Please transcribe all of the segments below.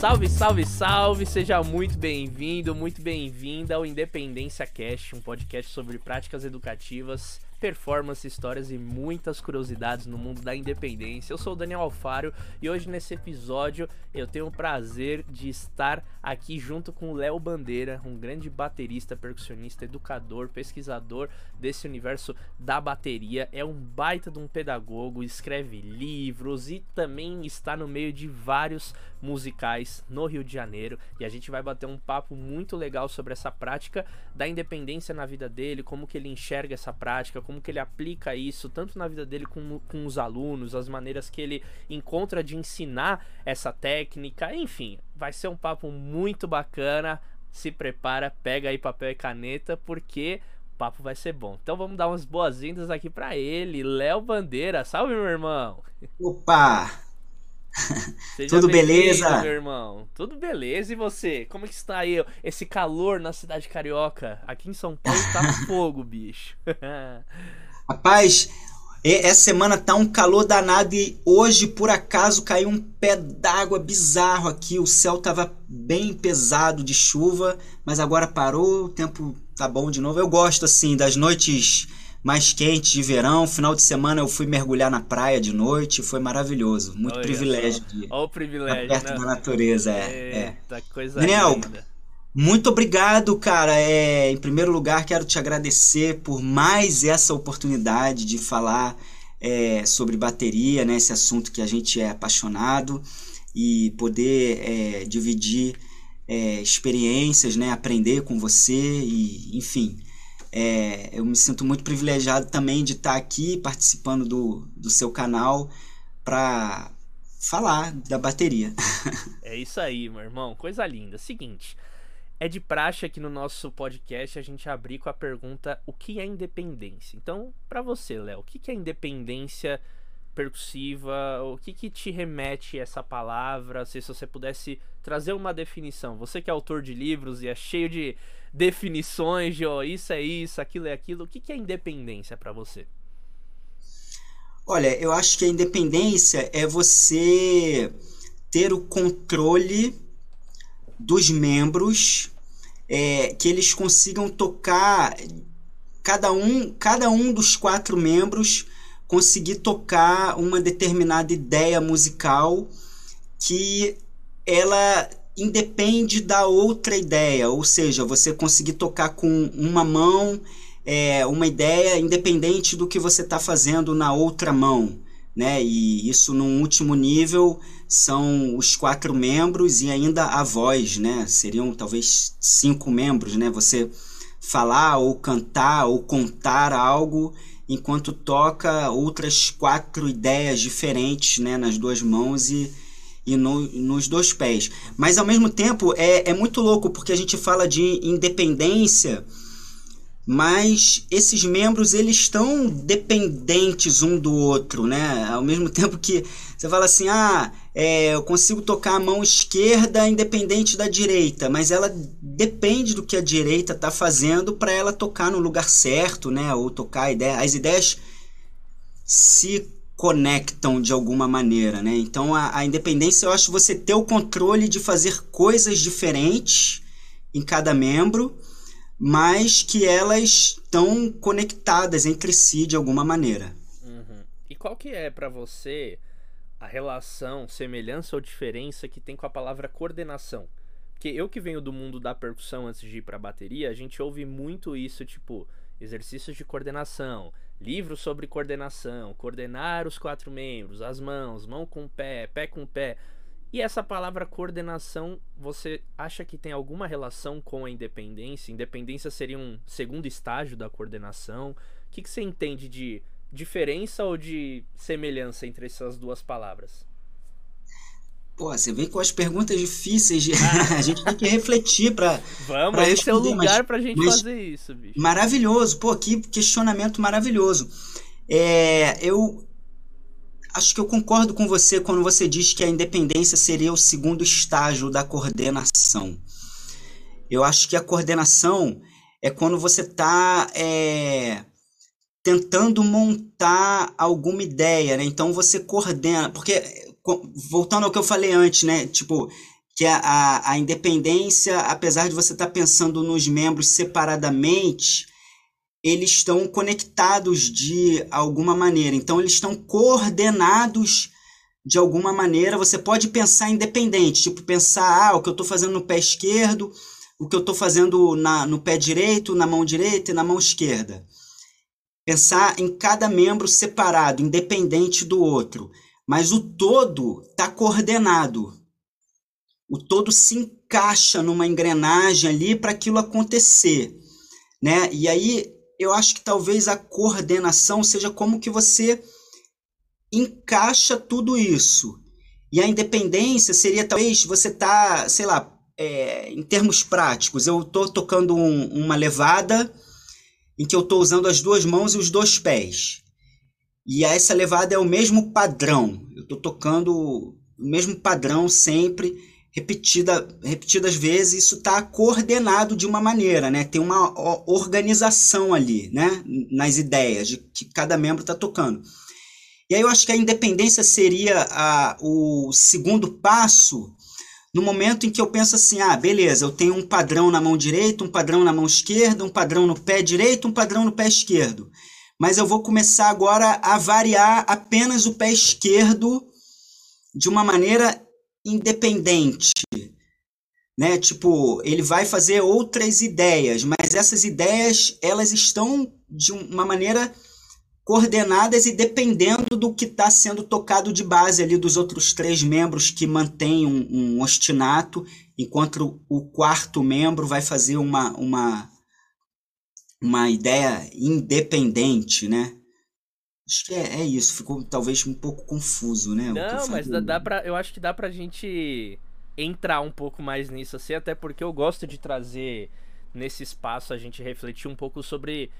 Salve, salve, salve! Seja muito bem-vindo, muito bem-vinda ao Independência Cast, um podcast sobre práticas educativas performance, histórias e muitas curiosidades no mundo da independência. Eu sou o Daniel Alfaro e hoje nesse episódio eu tenho o prazer de estar aqui junto com o Léo Bandeira, um grande baterista, percussionista, educador, pesquisador desse universo da bateria. É um baita de um pedagogo, escreve livros e também está no meio de vários musicais no Rio de Janeiro. E a gente vai bater um papo muito legal sobre essa prática da independência na vida dele, como que ele enxerga essa prática, como que ele aplica isso tanto na vida dele com, com os alunos, as maneiras que ele encontra de ensinar essa técnica, enfim, vai ser um papo muito bacana. Se prepara, pega aí papel e caneta, porque o papo vai ser bom. Então vamos dar umas boas-vindas aqui para ele, Léo Bandeira. Salve, meu irmão! Opa! Tudo beleza? Meu irmão. Tudo beleza. E você? Como é que está aí esse calor na cidade carioca? Aqui em São Paulo tá fogo, bicho. Rapaz, essa semana tá um calor danado e hoje, por acaso, caiu um pé d'água bizarro aqui. O céu tava bem pesado de chuva, mas agora parou, o tempo tá bom de novo. Eu gosto, assim, das noites mais quente de verão. Final de semana eu fui mergulhar na praia de noite, foi maravilhoso. Muito Olha privilégio. Olha o privilégio. Perto né? da natureza, é. Eita, é. coisa Daniel, linda. muito obrigado, cara. É, em primeiro lugar, quero te agradecer por mais essa oportunidade de falar é, sobre bateria, né? Esse assunto que a gente é apaixonado e poder é, dividir é, experiências, né? Aprender com você e, enfim, é, eu me sinto muito privilegiado também de estar aqui participando do, do seu canal para falar da bateria. é isso aí, meu irmão. Coisa linda. Seguinte, é de praxe aqui no nosso podcast a gente abrir com a pergunta: o que é independência? Então, para você, Léo, o que é independência percussiva? O que, que te remete essa palavra? Se você pudesse trazer uma definição. Você que é autor de livros e é cheio de definições de oh, isso é isso, aquilo é aquilo. O que, que é independência para você? Olha, eu acho que a independência é você ter o controle dos membros, é, que eles consigam tocar cada um, cada um dos quatro membros conseguir tocar uma determinada ideia musical que ela independe da outra ideia, ou seja, você conseguir tocar com uma mão é, uma ideia independente do que você está fazendo na outra mão, né? E isso num último nível são os quatro membros e ainda a voz, né? Seriam talvez cinco membros, né? Você falar ou cantar ou contar algo enquanto toca outras quatro ideias diferentes, né? Nas duas mãos e e no, nos dois pés. Mas ao mesmo tempo é, é muito louco porque a gente fala de independência, mas esses membros eles estão dependentes um do outro, né? Ao mesmo tempo que você fala assim, ah, é, eu consigo tocar a mão esquerda independente da direita, mas ela depende do que a direita está fazendo para ela tocar no lugar certo, né? Ou tocar ideia. As ideias se conectam de alguma maneira, né? Então a, a, independência eu acho você ter o controle de fazer coisas diferentes em cada membro, mas que elas estão conectadas entre si de alguma maneira. Uhum. E qual que é para você a relação, semelhança ou diferença que tem com a palavra coordenação? Porque eu que venho do mundo da percussão antes de ir para bateria, a gente ouve muito isso, tipo exercícios de coordenação, livros sobre coordenação, coordenar os quatro membros, as mãos, mão com pé, pé com pé. E essa palavra coordenação, você acha que tem alguma relação com a independência? Independência seria um segundo estágio da coordenação? O que, que você entende de diferença ou de semelhança entre essas duas palavras? Pô, você vem com as perguntas difíceis, de... Ah. a gente tem que refletir para Vamos, pra esse é o lugar mas, pra gente fazer isso, bicho. Maravilhoso, pô, que questionamento maravilhoso. É, eu acho que eu concordo com você quando você diz que a independência seria o segundo estágio da coordenação. Eu acho que a coordenação é quando você está é, tentando montar alguma ideia, né? Então você coordena, porque voltando ao que eu falei antes, né? Tipo, que a, a, a independência, apesar de você estar tá pensando nos membros separadamente, eles estão conectados de alguma maneira. Então, eles estão coordenados de alguma maneira. Você pode pensar independente, tipo, pensar ah, o que eu estou fazendo no pé esquerdo, o que eu estou fazendo na, no pé direito, na mão direita e na mão esquerda. Pensar em cada membro separado, independente do outro. Mas o todo está coordenado. O todo se encaixa numa engrenagem ali para aquilo acontecer. Né? E aí eu acho que talvez a coordenação seja como que você encaixa tudo isso. E a independência seria talvez você tá, sei lá, é, em termos práticos, eu estou tocando um, uma levada em que eu estou usando as duas mãos e os dois pés. E essa levada é o mesmo padrão. Eu estou tocando o mesmo padrão sempre repetida, repetidas vezes, isso está coordenado de uma maneira, né? Tem uma organização ali, né? Nas ideias de que cada membro está tocando. E aí eu acho que a independência seria a, o segundo passo no momento em que eu penso assim, ah, beleza, eu tenho um padrão na mão direita, um padrão na mão esquerda, um padrão no pé direito, um padrão no pé esquerdo. Mas eu vou começar agora a variar apenas o pé esquerdo de uma maneira independente, né? Tipo, ele vai fazer outras ideias, mas essas ideias elas estão de uma maneira coordenadas e dependendo do que está sendo tocado de base ali dos outros três membros que mantêm um, um ostinato, enquanto o quarto membro vai fazer uma, uma, uma ideia independente, né? Acho que é, é, isso, ficou talvez um pouco confuso, né? Não, mas dá, dá pra, eu acho que dá pra gente entrar um pouco mais nisso, assim, até porque eu gosto de trazer nesse espaço a gente refletir um pouco sobre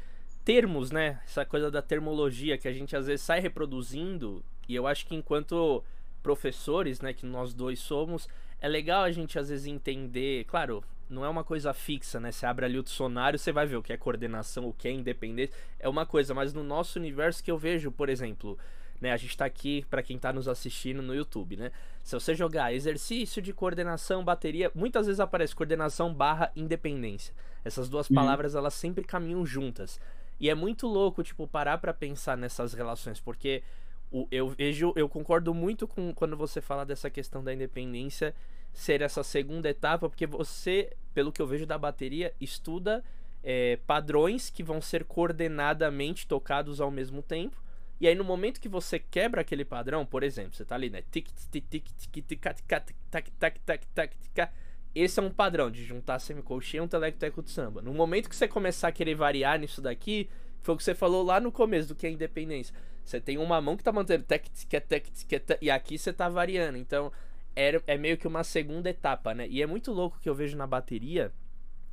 termos, né? Essa coisa da termologia que a gente às vezes sai reproduzindo, e eu acho que enquanto professores, né, que nós dois somos, é legal a gente às vezes entender, claro, não é uma coisa fixa, né? Você abre ali o dicionário, você vai ver o que é coordenação, o que é independência, é uma coisa, mas no nosso universo que eu vejo, por exemplo, né, a gente tá aqui para quem tá nos assistindo no YouTube, né? Se você jogar exercício de coordenação, bateria, muitas vezes aparece coordenação barra independência. Essas duas uhum. palavras, elas sempre caminham juntas. E é muito louco, tipo, parar para pensar nessas relações, porque o, eu vejo, eu concordo muito com quando você fala dessa questão da independência ser essa segunda etapa, porque você, pelo que eu vejo da bateria, estuda é, padrões que vão ser coordenadamente tocados ao mesmo tempo. E aí, no momento que você quebra aquele padrão, por exemplo, você tá ali, né? Esse é um padrão de juntar semicolcheia e um teleco de samba. No momento que você começar a querer variar nisso daqui, foi o que você falou lá no começo do que é independência. Você tem uma mão que tá mantendo tec, tic, tec, tic, e aqui você tá variando. Então, é, é meio que uma segunda etapa, né? E é muito louco que eu vejo na bateria,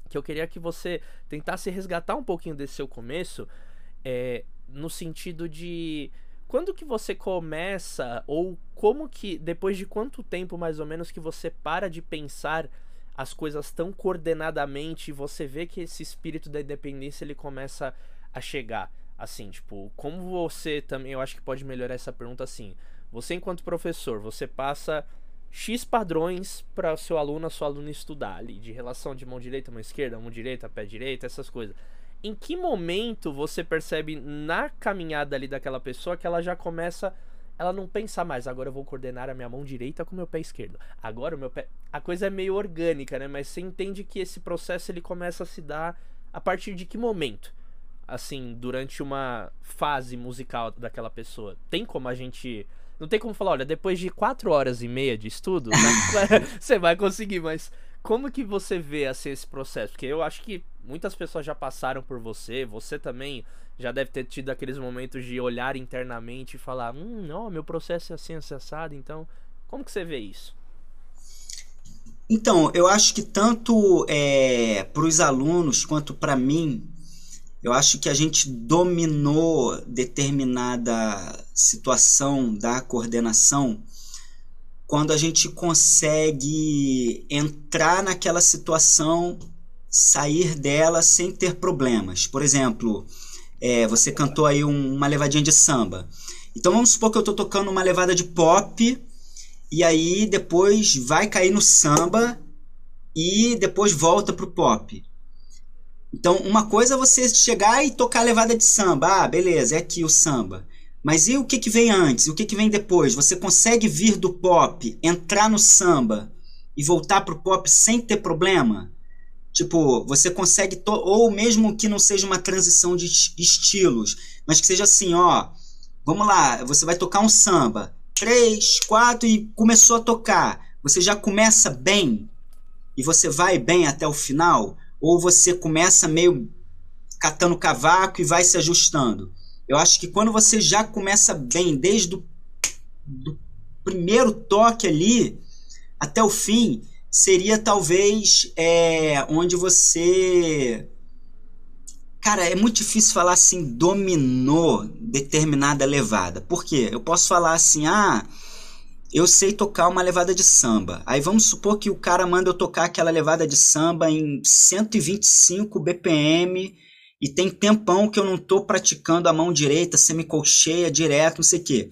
que eu queria que você tentasse resgatar um pouquinho desse seu começo, é, no sentido de quando que você começa ou como que depois de quanto tempo mais ou menos que você para de pensar as coisas tão coordenadamente e você vê que esse espírito da independência ele começa a chegar assim tipo como você também eu acho que pode melhorar essa pergunta assim você enquanto professor você passa X padrões para seu aluno, a sua aluna estudar ali, de relação de mão direita, mão esquerda, mão direita, pé direito, essas coisas. Em que momento você percebe na caminhada ali daquela pessoa que ela já começa, ela não pensa mais, agora eu vou coordenar a minha mão direita com o meu pé esquerdo. Agora o meu pé, a coisa é meio orgânica, né? Mas você entende que esse processo ele começa a se dar a partir de que momento? Assim, durante uma fase musical daquela pessoa. Tem como a gente não tem como falar, olha, depois de quatro horas e meia de estudo, né, você vai conseguir, mas como que você vê assim, esse processo? Porque eu acho que muitas pessoas já passaram por você, você também já deve ter tido aqueles momentos de olhar internamente e falar, hum, não, meu processo é assim, acessado, então, como que você vê isso? Então, eu acho que tanto é, para os alunos quanto para mim, eu acho que a gente dominou determinada situação da coordenação quando a gente consegue entrar naquela situação, sair dela sem ter problemas. Por exemplo, é, você cantou aí um, uma levadinha de samba. Então vamos supor que eu estou tocando uma levada de pop e aí depois vai cair no samba e depois volta pro pop. Então, uma coisa é você chegar e tocar a levada de samba. Ah, beleza, é aqui o samba. Mas e o que, que vem antes? O que, que vem depois? Você consegue vir do pop, entrar no samba e voltar pro pop sem ter problema? Tipo, você consegue. Ou mesmo que não seja uma transição de estilos, mas que seja assim, ó. Vamos lá, você vai tocar um samba. Três, quatro e começou a tocar. Você já começa bem e você vai bem até o final? Ou você começa meio catando cavaco e vai se ajustando? Eu acho que quando você já começa bem, desde o do primeiro toque ali até o fim, seria talvez é, onde você Cara, é muito difícil falar assim, dominou determinada levada. Por quê? Eu posso falar assim, ah, eu sei tocar uma levada de samba. Aí vamos supor que o cara manda eu tocar aquela levada de samba em 125 BPM e tem tempão que eu não tô praticando a mão direita, semicolcheia, direto, não sei o quê.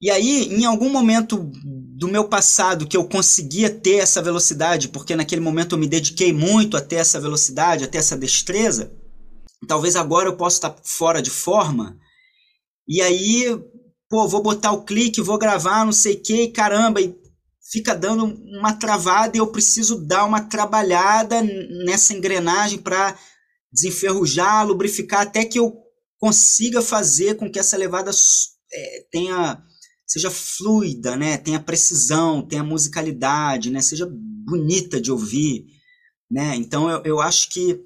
E aí, em algum momento do meu passado que eu conseguia ter essa velocidade, porque naquele momento eu me dediquei muito a ter essa velocidade, a ter essa destreza, talvez agora eu possa estar fora de forma, e aí, pô, vou botar o clique, vou gravar, não sei o que, caramba, e fica dando uma travada e eu preciso dar uma trabalhada nessa engrenagem para desenferrujar, lubrificar, até que eu consiga fazer com que essa levada é, tenha seja fluida, né? Tenha precisão, tenha musicalidade, né? Seja bonita de ouvir, né? Então eu, eu acho que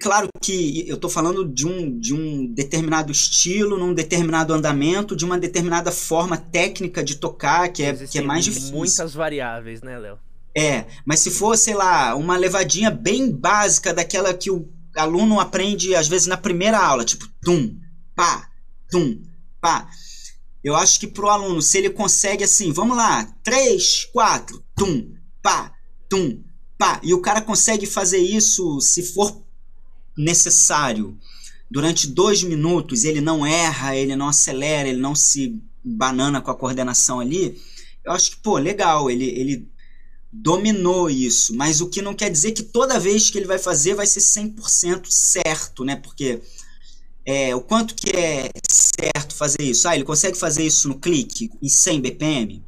claro que eu estou falando de um, de um determinado estilo, num determinado andamento, de uma determinada forma técnica de tocar, que é, que é mais difícil. muitas variáveis, né, Léo? É, mas se for, sei lá, uma levadinha bem básica daquela que o aluno aprende às vezes na primeira aula, tipo tum, pá, tum, pá. Eu acho que pro aluno, se ele consegue assim, vamos lá, três, quatro, tum, pá, tum, pá, e o cara consegue fazer isso se for necessário durante dois minutos, ele não erra, ele não acelera, ele não se banana com a coordenação ali, eu acho que, pô, legal, ele, ele dominou isso, mas o que não quer dizer que toda vez que ele vai fazer vai ser 100% certo, né? Porque é, o quanto que é certo fazer isso? Ah, ele consegue fazer isso no clique em 100 BPM,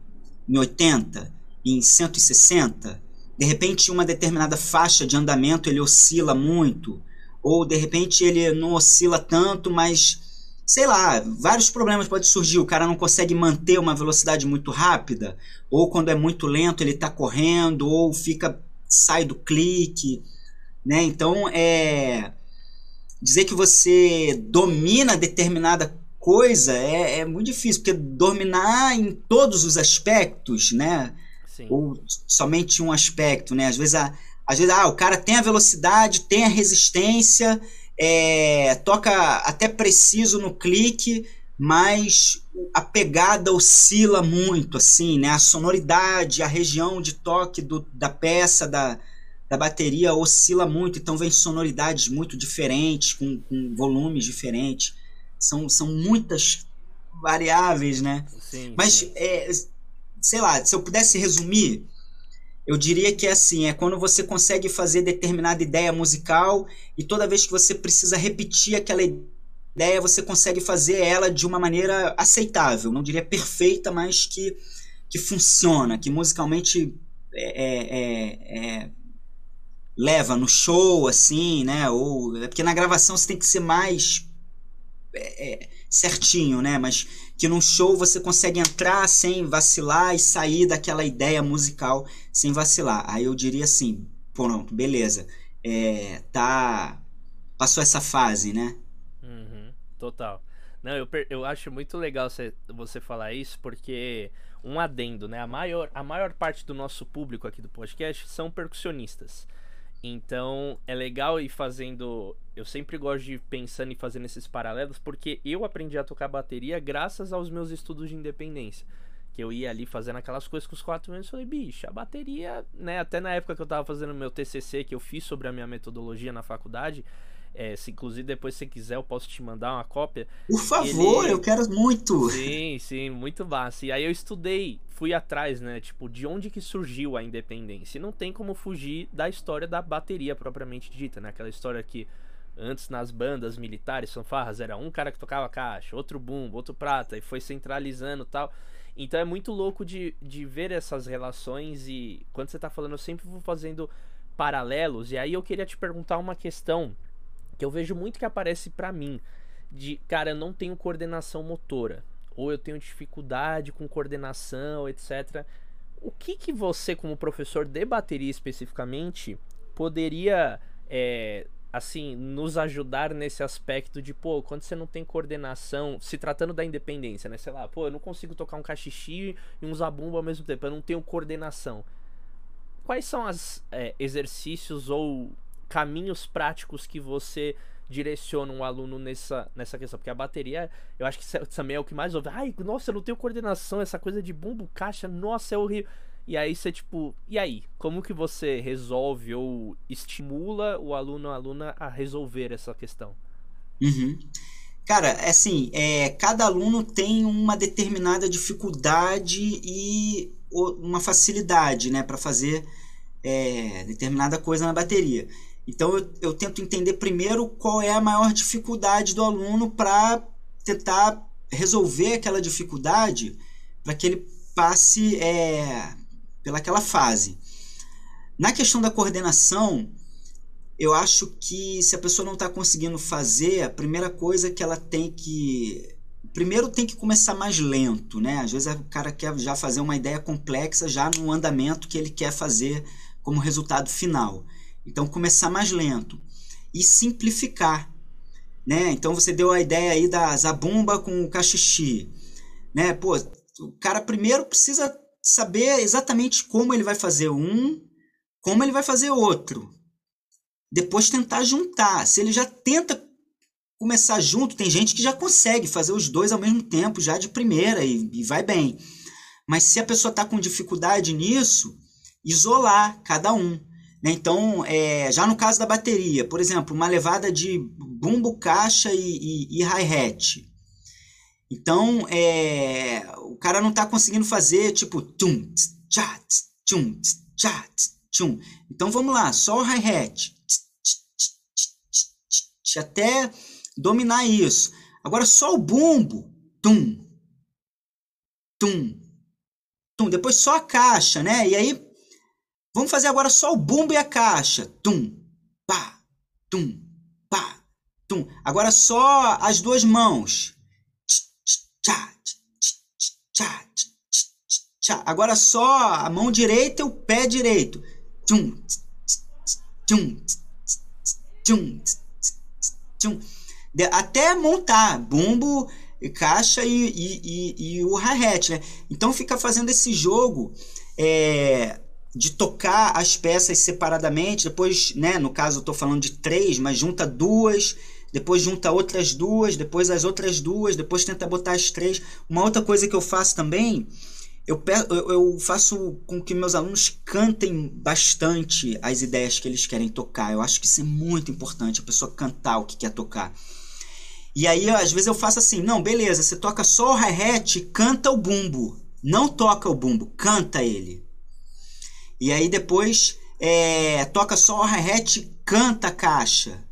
em 80, em 160. De repente, uma determinada faixa de andamento ele oscila muito, ou de repente ele não oscila tanto, mas sei lá, vários problemas podem surgir. O cara não consegue manter uma velocidade muito rápida, ou quando é muito lento ele está correndo, ou fica sai do clique, né? Então é dizer que você domina determinada coisa é, é muito difícil, porque dominar em todos os aspectos, né? Sim. Ou somente um aspecto, né? Às vezes, a, às vezes ah, o cara tem a velocidade, tem a resistência, é, toca até preciso no clique, mas a pegada oscila muito, assim, né? A sonoridade, a região de toque do, da peça, da, da bateria oscila muito, então vem sonoridades muito diferentes, com, com volumes diferentes. São, são muitas variáveis, né? Sim, Mas, sim. É, sei lá, se eu pudesse resumir, eu diria que é assim, é quando você consegue fazer determinada ideia musical e toda vez que você precisa repetir aquela ideia, você consegue fazer ela de uma maneira aceitável, não diria perfeita, mas que, que funciona, que musicalmente é, é, é, é leva no show, assim, né? Ou, é porque na gravação você tem que ser mais é, certinho, né? Mas que num show você consegue entrar sem vacilar e sair daquela ideia musical sem vacilar. Aí eu diria assim, pronto, beleza. É, tá. Passou essa fase, né? Uhum, total. Não, eu, eu acho muito legal você, você falar isso, porque um adendo, né? A maior, a maior parte do nosso público aqui do podcast são percussionistas. Então é legal ir fazendo. Eu sempre gosto de ir pensando e fazendo esses paralelos, porque eu aprendi a tocar bateria graças aos meus estudos de independência. Que eu ia ali fazendo aquelas coisas com os quatro anos e falei, bicho, a bateria, né? Até na época que eu tava fazendo meu TCC, que eu fiz sobre a minha metodologia na faculdade, É, se inclusive depois se quiser eu posso te mandar uma cópia. Por favor, ele... eu quero muito. Sim, sim, muito massa. E aí eu estudei, fui atrás, né, tipo, de onde que surgiu a independência. E não tem como fugir da história da bateria propriamente dita, né? Aquela história que antes nas bandas militares, fanfarras, era um cara que tocava caixa, outro bumbo, outro prata, e foi centralizando tal. Então é muito louco de, de ver essas relações e quando você tá falando, eu sempre vou fazendo paralelos. E aí eu queria te perguntar uma questão que eu vejo muito que aparece para mim. De, cara, eu não tenho coordenação motora. Ou eu tenho dificuldade com coordenação, etc. O que que você, como professor de bateria especificamente, poderia é, assim, nos ajudar nesse aspecto de, pô, quando você não tem coordenação, se tratando da independência, né? Sei lá, pô, eu não consigo tocar um cachixi e um zabumba ao mesmo tempo, eu não tenho coordenação. Quais são os é, exercícios ou caminhos práticos que você direciona um aluno nessa, nessa questão? Porque a bateria, eu acho que também é o que mais ouve. Ai, nossa, eu não tenho coordenação, essa coisa de bumbo, caixa, nossa, é horrível. E aí você, tipo, e aí? Como que você resolve ou estimula o aluno ou a aluna a resolver essa questão? Uhum. Cara, é assim, é, cada aluno tem uma determinada dificuldade e uma facilidade, né, para fazer é, determinada coisa na bateria. Então eu, eu tento entender primeiro qual é a maior dificuldade do aluno para tentar resolver aquela dificuldade para que ele passe é, pelaquela fase. Na questão da coordenação, eu acho que se a pessoa não está conseguindo fazer, a primeira coisa que ela tem que. Primeiro tem que começar mais lento, né? Às vezes o cara quer já fazer uma ideia complexa já no andamento que ele quer fazer como resultado final. Então começar mais lento e simplificar, né? Então você deu a ideia aí da zabumba com o cachixi, né? Pô, o cara primeiro precisa saber exatamente como ele vai fazer um, como ele vai fazer outro. Depois tentar juntar. Se ele já tenta começar junto, tem gente que já consegue fazer os dois ao mesmo tempo, já de primeira, e, e vai bem. Mas se a pessoa está com dificuldade nisso, isolar cada um. Né? Então, é, já no caso da bateria, por exemplo, uma levada de bumbo, caixa e, e, e hi-hat. Então, é, o cara não está conseguindo fazer tipo tum, tchá, tchum, tchá, tchum. Então vamos lá, só o hi-hat. Até dominar isso. Agora só o bumbo. Tum, tum, tum. Depois só a caixa, né? E aí, vamos fazer agora só o bumbo e a caixa. Tum, pá, tum, pá, tum. Agora só as duas mãos. Agora só a mão direita e o pé direito. Tchum, tchum, tchum, tchum. Até montar bumbo, caixa e, e, e, e o hi-hat, né? Então fica fazendo esse jogo é, de tocar as peças separadamente. Depois, né? No caso, eu tô falando de três, mas junta duas depois junta outras duas, depois as outras duas, depois tenta botar as três. Uma outra coisa que eu faço também, eu, eu faço com que meus alunos cantem bastante as ideias que eles querem tocar. Eu acho que isso é muito importante, a pessoa cantar o que quer tocar. E aí, às vezes eu faço assim, não, beleza, você toca só o hi-hat, canta o bumbo. Não toca o bumbo, canta ele. E aí depois é, toca só o hi-hat, canta a caixa.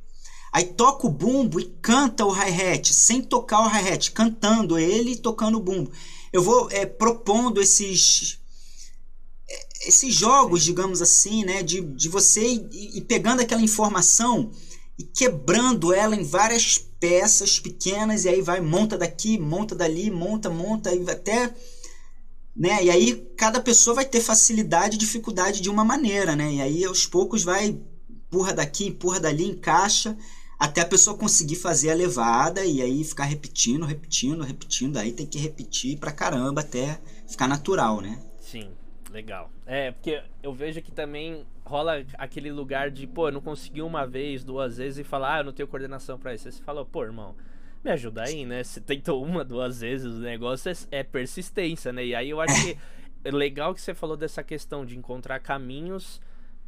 Aí toca o bumbo e canta o hi-hat, sem tocar o hi-hat, cantando ele e tocando o bumbo. Eu vou é, propondo esses é, esses jogos, digamos assim, né, de, de você ir, ir pegando aquela informação e quebrando ela em várias peças pequenas e aí vai monta daqui, monta dali, monta, monta e até né? E aí cada pessoa vai ter facilidade e dificuldade de uma maneira, né? E aí aos poucos vai empurra daqui, empurra dali, encaixa até a pessoa conseguir fazer a levada e aí ficar repetindo, repetindo, repetindo. Aí tem que repetir pra caramba até ficar natural, né? Sim, legal. É, porque eu vejo que também rola aquele lugar de, pô, eu não consegui uma vez, duas vezes e falar, ah, eu não tenho coordenação para isso. Aí você falou, pô, irmão, me ajuda aí, né? Você tentou uma, duas vezes, o negócio é, é persistência, né? E aí eu acho que é legal que você falou dessa questão de encontrar caminhos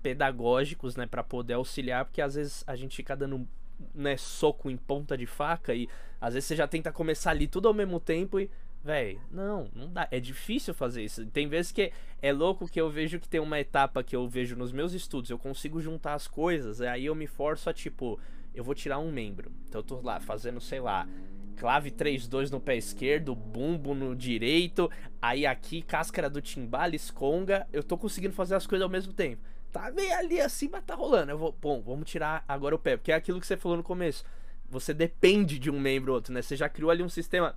pedagógicos, né, para poder auxiliar, porque às vezes a gente fica dando né, soco em ponta de faca e às vezes você já tenta começar ali tudo ao mesmo tempo e Véi, não, não dá. É difícil fazer isso. Tem vezes que é louco que eu vejo que tem uma etapa que eu vejo nos meus estudos, eu consigo juntar as coisas, aí eu me forço a tipo, eu vou tirar um membro. Então eu tô lá fazendo, sei lá, clave 3-2 no pé esquerdo, bumbo no direito, aí aqui, cáscara do timbales, conga, eu tô conseguindo fazer as coisas ao mesmo tempo. Tá bem ali assim, mas tá rolando. Eu vou, bom, vamos tirar agora o pé, porque é aquilo que você falou no começo. Você depende de um membro ou outro, né? Você já criou ali um sistema.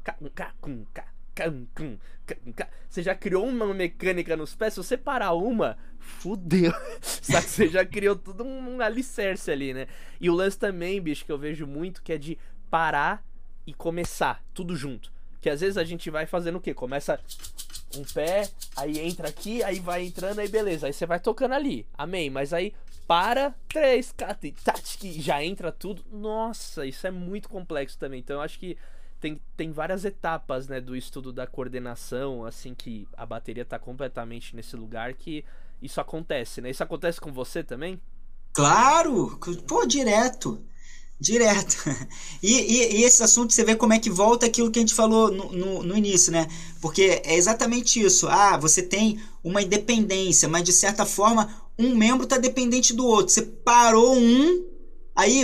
Você já criou uma mecânica nos pés, se você parar uma, fudeu. Você já criou tudo um alicerce ali, né? E o lance também, bicho, que eu vejo muito, que é de parar e começar, tudo junto. Que às vezes a gente vai fazendo o quê? Começa um pé, aí entra aqui, aí vai entrando, aí beleza. Aí você vai tocando ali, amém. Mas aí para, três, que já entra tudo. Nossa, isso é muito complexo também. Então eu acho que tem, tem várias etapas, né, do estudo da coordenação, assim que a bateria tá completamente nesse lugar que isso acontece, né? Isso acontece com você também? Claro, pô, direto. Direto. E, e, e, esse assunto você vê como é que volta aquilo que a gente falou no, no, no, início, né? Porque é exatamente isso. Ah, você tem uma independência, mas de certa forma um membro está dependente do outro. Você parou um, aí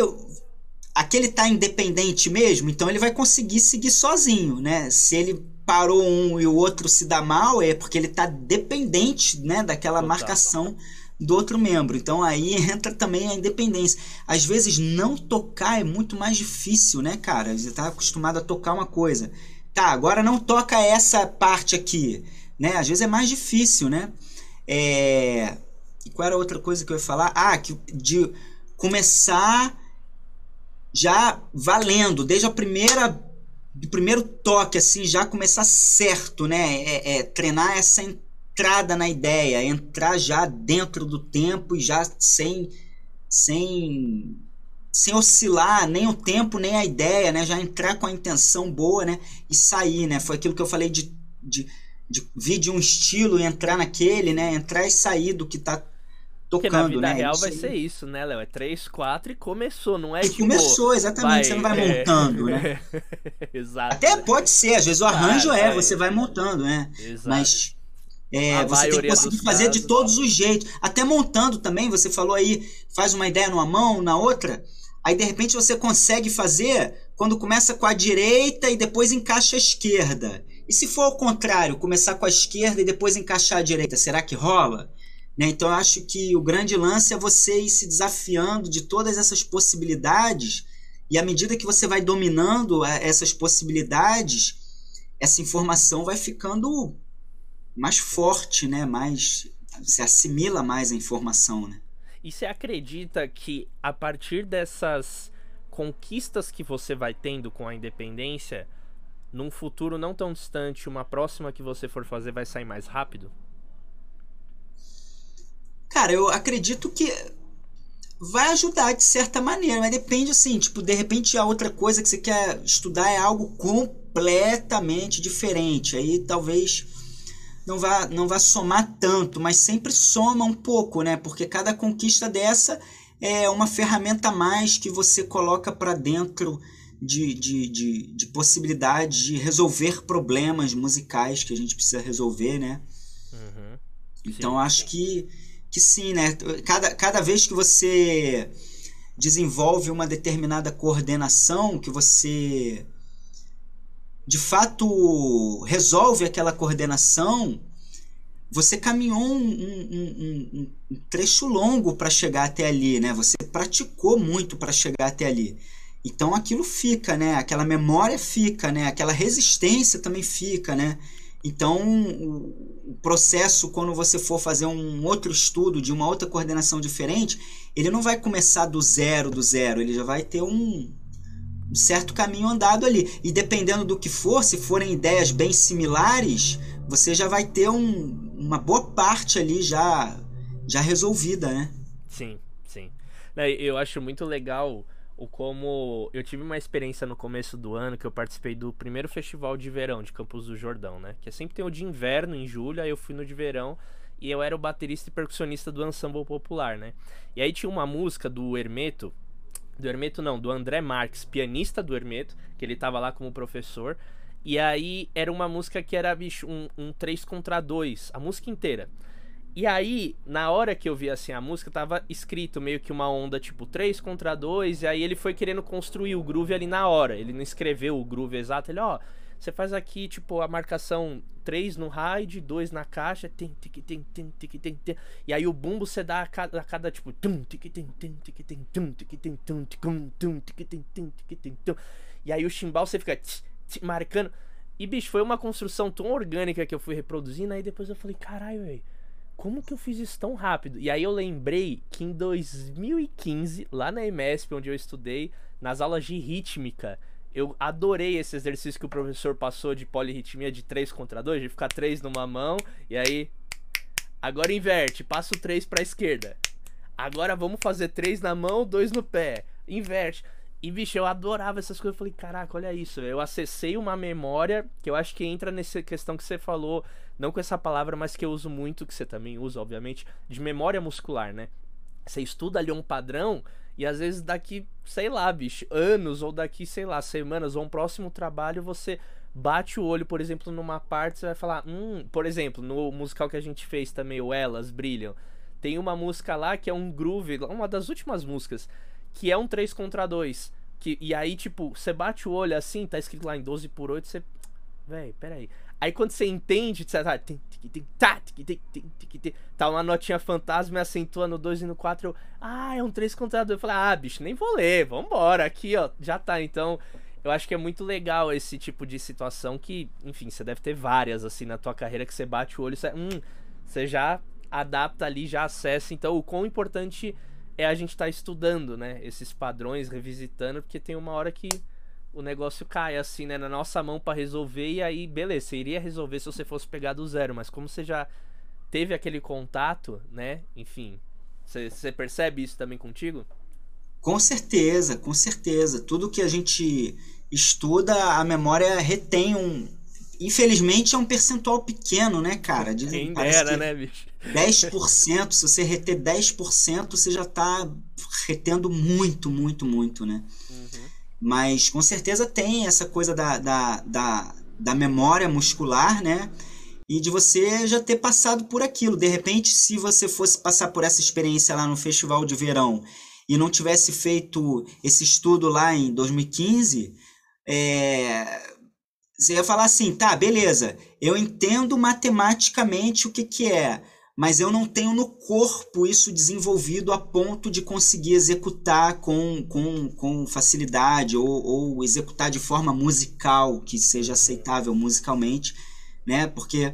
aquele tá independente mesmo, então ele vai conseguir seguir sozinho, né? Se ele parou um e o outro se dá mal, é porque ele tá dependente, né, daquela Total. marcação do outro membro. Então aí entra também a independência. Às vezes não tocar é muito mais difícil, né, cara? Você tá acostumado a tocar uma coisa. Tá, agora não toca essa parte aqui, né? Às vezes é mais difícil, né? É... E qual era a outra coisa que eu ia falar? Ah, que de começar já valendo, desde a primeira do primeiro toque, assim, já começar certo, né? É, é, treinar essa entrada na ideia, entrar já dentro do tempo e já sem, sem, sem oscilar nem o tempo nem a ideia, né? Já entrar com a intenção boa, né? E sair, né? Foi aquilo que eu falei de, de, de vir de um estilo e entrar naquele, né? Entrar e sair do que tá tocando, Porque na vida né? real vai ser isso, né, Léo? É 3, 4 e começou, não é e tipo... começou, exatamente, vai, você não vai é... montando, né? Exato. Até pode ser, às vezes o arranjo vai, é, vai. você vai montando, né? Exato. Mas é, você tem que conseguir fazer casos, de todos os jeitos. Até montando também, você falou aí, faz uma ideia numa mão, na outra, aí de repente você consegue fazer quando começa com a direita e depois encaixa a esquerda. E se for ao contrário, começar com a esquerda e depois encaixar a direita, será que rola? Né? Então, eu acho que o grande lance é você ir se desafiando de todas essas possibilidades, e à medida que você vai dominando é, essas possibilidades, essa informação vai ficando mais forte, né? mais você assimila mais a informação. Né? E você acredita que a partir dessas conquistas que você vai tendo com a independência, num futuro não tão distante, uma próxima que você for fazer vai sair mais rápido? Cara, eu acredito que vai ajudar de certa maneira, mas depende assim, tipo, de repente a outra coisa que você quer estudar é algo completamente diferente. Aí talvez não vá não vá somar tanto, mas sempre soma um pouco, né? Porque cada conquista dessa é uma ferramenta a mais que você coloca para dentro de, de, de, de possibilidades de resolver problemas musicais que a gente precisa resolver, né? Uhum. Então acho que que sim, né? Cada, cada vez que você desenvolve uma determinada coordenação, que você de fato resolve aquela coordenação, você caminhou um, um, um, um trecho longo para chegar até ali, né? Você praticou muito para chegar até ali. Então aquilo fica, né? Aquela memória fica, né? Aquela resistência também fica, né? Então, o processo, quando você for fazer um outro estudo de uma outra coordenação diferente, ele não vai começar do zero, do zero, ele já vai ter um, um certo caminho andado ali. E dependendo do que for, se forem ideias bem similares, você já vai ter um, uma boa parte ali já, já resolvida, né? Sim, sim. Eu acho muito legal o como eu tive uma experiência no começo do ano que eu participei do primeiro festival de verão de Campos do Jordão, né? Que é sempre tem o de inverno em julho, aí eu fui no de verão e eu era o baterista e percussionista do ensemble popular, né? E aí tinha uma música do Hermeto, Do Hermeto não, do André Marques, pianista do Hermeto, que ele tava lá como professor. E aí era uma música que era, bicho, um, um 3 contra 2, a música inteira. E aí, na hora que eu vi assim a música, tava escrito meio que uma onda tipo 3 contra 2, e aí ele foi querendo construir o groove ali na hora. Ele não escreveu o groove exato, ele, ó, você faz aqui tipo a marcação 3 no ride, 2 na caixa, tem tem tem tem tem. E aí o bumbo você dá a cada, a cada tipo tum tem tem tem tum tem tum tum tem tem tum. E aí o chimbal você fica marcando. E bicho, foi uma construção tão orgânica que eu fui reproduzindo, aí depois eu falei, caralho, velho como que eu fiz isso tão rápido? E aí eu lembrei que em 2015, lá na EMESP, onde eu estudei, nas aulas de rítmica, eu adorei esse exercício que o professor passou de polirritmia de 3 contra 2, de ficar 3 numa mão, e aí. Agora inverte, passa o 3 pra esquerda. Agora vamos fazer 3 na mão, 2 no pé. Inverte. E, bicho, eu adorava essas coisas. Eu falei, caraca, olha isso. Eu acessei uma memória que eu acho que entra nessa questão que você falou, não com essa palavra, mas que eu uso muito, que você também usa, obviamente, de memória muscular, né? Você estuda ali um padrão e às vezes daqui, sei lá, bicho, anos ou daqui, sei lá, semanas ou um próximo trabalho você bate o olho, por exemplo, numa parte, você vai falar, hum, por exemplo, no musical que a gente fez também, o Elas Brilham, tem uma música lá que é um groove, uma das últimas músicas, que é um 3 contra 2. Que, e aí, tipo, você bate o olho assim, tá escrito lá em 12 por 8, você. Véi, peraí. Aí quando você entende, você tá. Tá uma notinha fantasma e acentua no 2 e no 4. Eu, ah, é um 3 contra 2. Eu falei, ah, bicho, nem vou ler, vambora. Aqui, ó, já tá. Então, eu acho que é muito legal esse tipo de situação que, enfim, você deve ter várias assim na tua carreira que você bate o olho e você, hum, você já adapta ali, já acessa. Então, o quão importante é a gente estar tá estudando, né? Esses padrões, revisitando, porque tem uma hora que o negócio cai assim, né, na nossa mão para resolver e aí, beleza, você iria resolver se você fosse pegar do zero, mas como você já teve aquele contato, né? Enfim, você percebe isso também contigo? Com certeza, com certeza. Tudo que a gente estuda, a memória retém um, Infelizmente é um percentual pequeno, né, cara? Dizem, Quem dera, né, bicho? 10%, se você reter 10%, você já está retendo muito, muito, muito, né? Uhum. Mas com certeza tem essa coisa da, da, da, da memória muscular, né? E de você já ter passado por aquilo. De repente, se você fosse passar por essa experiência lá no festival de verão e não tivesse feito esse estudo lá em 2015, é, você ia falar assim, tá, beleza, eu entendo matematicamente o que, que é, mas eu não tenho no corpo isso desenvolvido a ponto de conseguir executar com, com, com facilidade ou, ou executar de forma musical, que seja aceitável musicalmente, né? Porque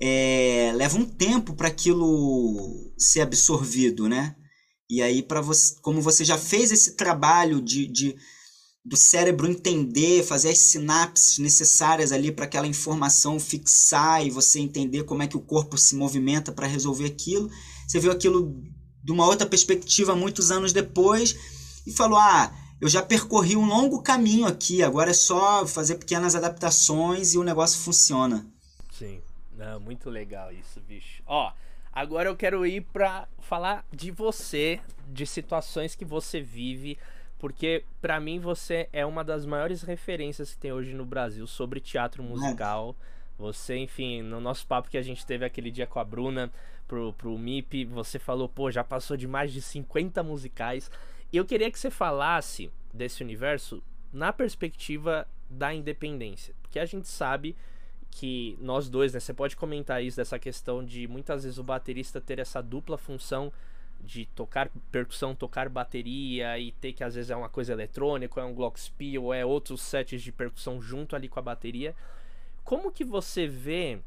é, leva um tempo para aquilo ser absorvido, né? E aí, para você, como você já fez esse trabalho de, de do cérebro entender, fazer as sinapses necessárias ali para aquela informação fixar e você entender como é que o corpo se movimenta para resolver aquilo. Você viu aquilo de uma outra perspectiva muitos anos depois e falou: "Ah, eu já percorri um longo caminho aqui, agora é só fazer pequenas adaptações e o negócio funciona". Sim. Não, muito legal isso, bicho. Ó, agora eu quero ir para falar de você, de situações que você vive porque para mim você é uma das maiores referências que tem hoje no Brasil sobre teatro musical. Você, enfim, no nosso papo que a gente teve aquele dia com a Bruna pro, pro MIP, você falou, pô, já passou de mais de 50 musicais. E eu queria que você falasse desse universo na perspectiva da independência. Porque a gente sabe que nós dois, né? Você pode comentar isso dessa questão de muitas vezes o baterista ter essa dupla função de tocar percussão, tocar bateria e ter que às vezes é uma coisa eletrônica, é um glockenspiel, ou é outros sets de percussão junto ali com a bateria. Como que você vê?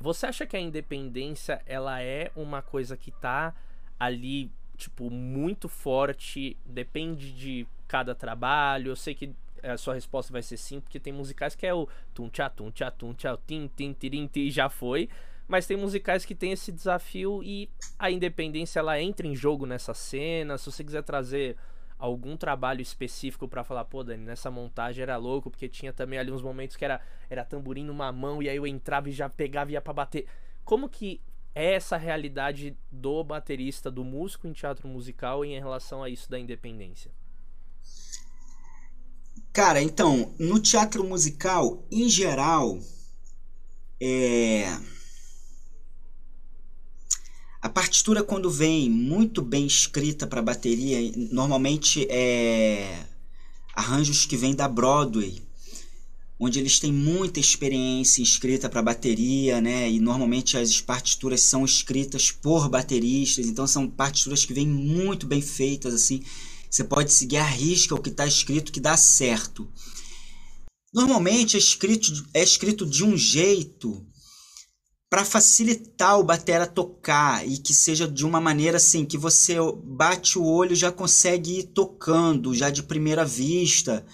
Você acha que a independência ela é uma coisa que tá ali tipo muito forte, depende de cada trabalho. Eu sei que a sua resposta vai ser sim, porque tem musicais que é o tum tchá tum tchá tum tchá tim tim tirim tim já foi. Mas tem musicais que tem esse desafio e a independência ela entra em jogo nessa cena. Se você quiser trazer algum trabalho específico para falar, pô, Dani, nessa montagem era louco, porque tinha também ali uns momentos que era, era tamborim numa mão e aí eu entrava e já pegava e ia pra bater. Como que é essa realidade do baterista, do músico em teatro musical em relação a isso da independência? Cara, então, no teatro musical, em geral, é... a partitura quando vem muito bem escrita para bateria, normalmente é arranjos que vêm da Broadway, onde eles têm muita experiência escrita para bateria, né? E normalmente as partituras são escritas por bateristas, então são partituras que vêm muito bem feitas assim. Você pode seguir a risca o que está escrito que dá certo. Normalmente é escrito, é escrito de um jeito para facilitar o batera tocar e que seja de uma maneira assim que você bate o olho já consegue ir tocando já de primeira vista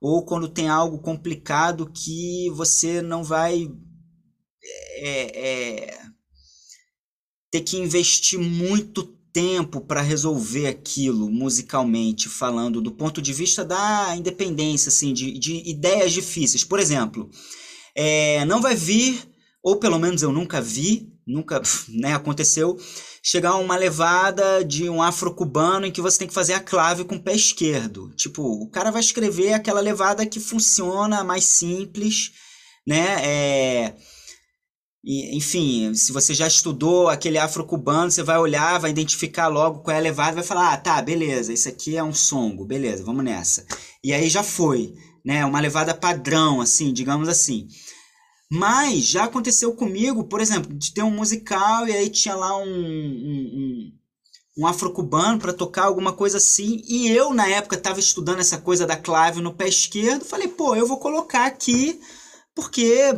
ou quando tem algo complicado que você não vai é, é, ter que investir muito tempo para resolver aquilo musicalmente falando do ponto de vista da independência assim de, de ideias difíceis. Por exemplo é, não vai vir ou pelo menos eu nunca vi nunca né, aconteceu chegar uma levada de um afro-cubano em que você tem que fazer a clave com o pé esquerdo. Tipo, o cara vai escrever aquela levada que funciona, mais simples, né? É... Enfim, se você já estudou aquele afro-cubano, você vai olhar, vai identificar logo qual é a levada, vai falar, ah, tá, beleza, isso aqui é um songo, beleza, vamos nessa. E aí já foi, né? Uma levada padrão, assim, digamos assim. Mas já aconteceu comigo, por exemplo, de ter um musical e aí tinha lá um, um, um, afro-cubano para tocar alguma coisa assim. E eu, na época, estava estudando essa coisa da clave no pé esquerdo. Falei, pô, eu vou colocar aqui porque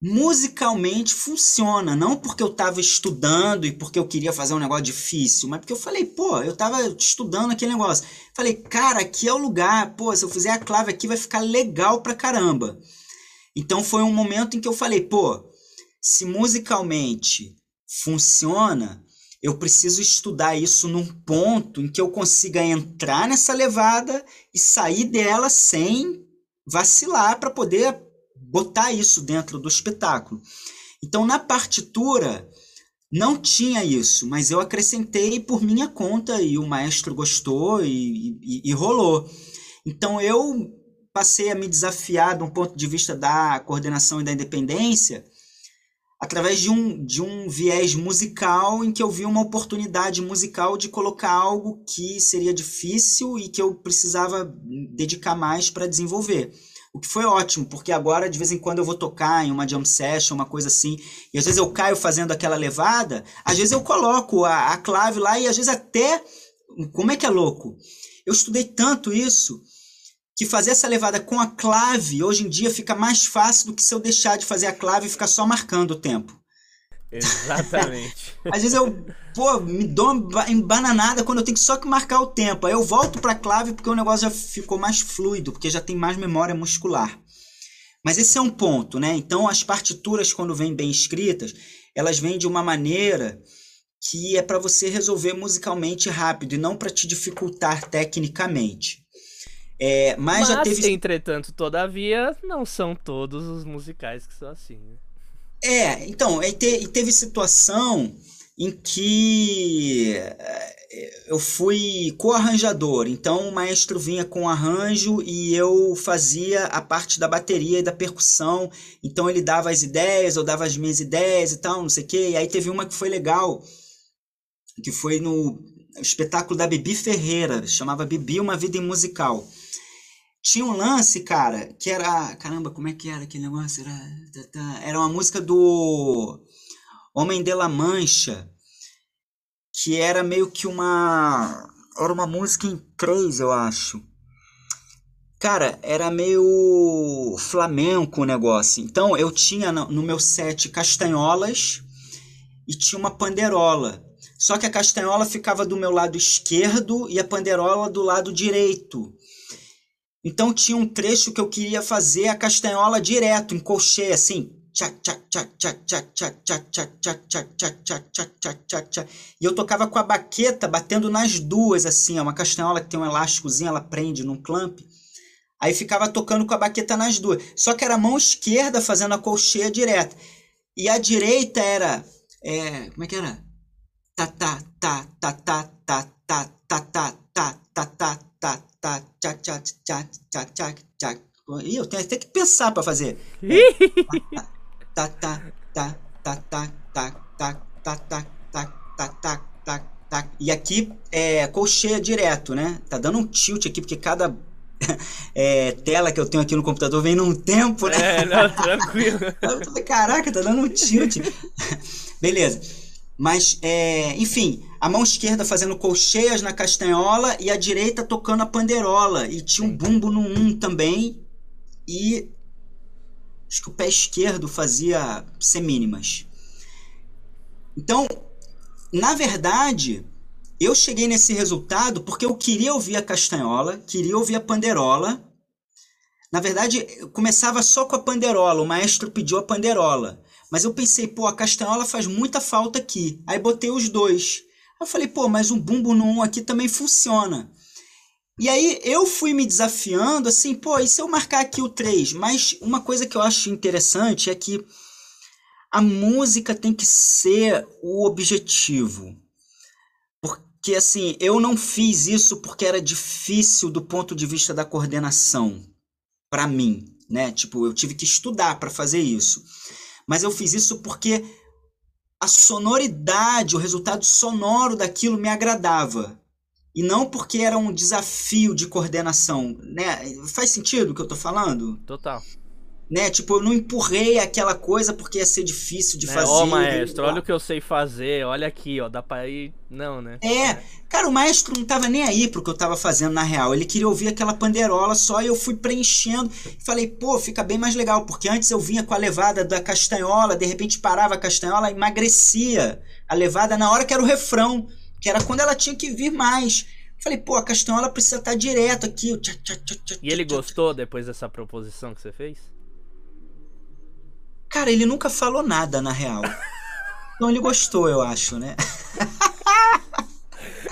musicalmente funciona. Não porque eu estava estudando e porque eu queria fazer um negócio difícil, mas porque eu falei, pô, eu estava estudando aquele negócio. Falei, cara, aqui é o lugar. Pô, se eu fizer a clave aqui vai ficar legal pra caramba. Então foi um momento em que eu falei, pô, se musicalmente funciona, eu preciso estudar isso num ponto em que eu consiga entrar nessa levada e sair dela sem vacilar para poder botar isso dentro do espetáculo. Então na partitura não tinha isso, mas eu acrescentei por minha conta e o maestro gostou e, e, e rolou. Então eu passei a me desafiar de um ponto de vista da coordenação e da independência através de um, de um viés musical em que eu vi uma oportunidade musical de colocar algo que seria difícil e que eu precisava dedicar mais para desenvolver. O que foi ótimo, porque agora de vez em quando eu vou tocar em uma jam session, uma coisa assim, e às vezes eu caio fazendo aquela levada, às vezes eu coloco a, a clave lá e às vezes até. Como é que é louco? Eu estudei tanto isso que fazer essa levada com a clave hoje em dia fica mais fácil do que se eu deixar de fazer a clave e ficar só marcando o tempo. Exatamente. Às vezes eu, pô, me dou embananada quando eu tenho só que marcar o tempo. Aí eu volto para a clave porque o negócio já ficou mais fluido, porque já tem mais memória muscular. Mas esse é um ponto, né? Então as partituras quando vêm bem escritas, elas vêm de uma maneira que é para você resolver musicalmente rápido e não para te dificultar tecnicamente. É, mas, mas, já teve. Entretanto, todavia, não são todos os musicais que são assim. Né? É, então, e, te, e teve situação em que é, eu fui co-arranjador, então o maestro vinha com arranjo e eu fazia a parte da bateria e da percussão, então ele dava as ideias, eu dava as minhas ideias e tal, não sei o quê, e aí teve uma que foi legal, que foi no espetáculo da Bibi Ferreira, chamava Bibi Uma Vida em Musical. Tinha um lance, cara, que era. Caramba, como é que era aquele negócio? Era, era uma música do Homem de la Mancha, que era meio que uma. Era uma música em três, eu acho. Cara, era meio flamenco o negócio. Então eu tinha no meu set castanholas e tinha uma panderola. Só que a castanhola ficava do meu lado esquerdo e a panderola do lado direito. Então tinha um trecho que eu queria fazer a castanhola direto, em colcheia, assim. E eu tocava com a baqueta batendo nas duas, assim. É uma castanhola que tem um elásticozinho, ela prende num clamp. Aí ficava tocando com a baqueta nas duas. Só que era a mão esquerda fazendo a colcheia direta. E a direita era. É, como é que era? Tá, tá, tá, tá, tá, tá, tá, tá, tá, tá, tá, tá, tá, tá, tchac, tchac, tchac, tchac, tchac, tchac. Ih, eu tenho até que pensar pra fazer. tá, tá, tá, tá, tá, tá, tá, tá, tá, tá, tá, tá, tá, tá, tá. E aqui é colcheia direto, né? Tá dando um tilt aqui, porque cada é, tela que eu tenho aqui no computador vem num tempo, né? É, não, tranquilo. Caraca, tá dando um tilt. Beleza. Mas, é, enfim, a mão esquerda fazendo colcheias na castanhola e a direita tocando a panderola. E tinha um bumbo no um também. E acho que o pé esquerdo fazia semínimas. Então, na verdade, eu cheguei nesse resultado porque eu queria ouvir a castanhola, queria ouvir a panderola. Na verdade, começava só com a panderola, o maestro pediu a panderola. Mas eu pensei, pô, a castanhola faz muita falta aqui. Aí botei os dois. Eu falei, pô, mas um bumbo no um aqui também funciona. E aí eu fui me desafiando assim, pô, e se eu marcar aqui o 3? Mas uma coisa que eu acho interessante é que a música tem que ser o objetivo. Porque assim, eu não fiz isso porque era difícil do ponto de vista da coordenação para mim, né? Tipo, eu tive que estudar para fazer isso. Mas eu fiz isso porque a sonoridade, o resultado sonoro daquilo me agradava. E não porque era um desafio de coordenação, né? Faz sentido o que eu tô falando? Total. Né? Tipo, eu não empurrei aquela coisa porque ia ser difícil de né? fazer. Ó, maestro, olha o que eu sei fazer, olha aqui, ó, dá pra ir. Não, né? É, cara, o maestro não tava nem aí pro que eu tava fazendo na real. Ele queria ouvir aquela panderola só e eu fui preenchendo. Falei, pô, fica bem mais legal, porque antes eu vinha com a levada da castanhola, de repente parava a castanhola, emagrecia a levada na hora que era o refrão, que era quando ela tinha que vir mais. Falei, pô, a castanhola precisa estar direto aqui. Tchá, tchá, tchá, e ele gostou depois dessa proposição que você fez? Cara, ele nunca falou nada, na real. Então ele gostou, eu acho, né?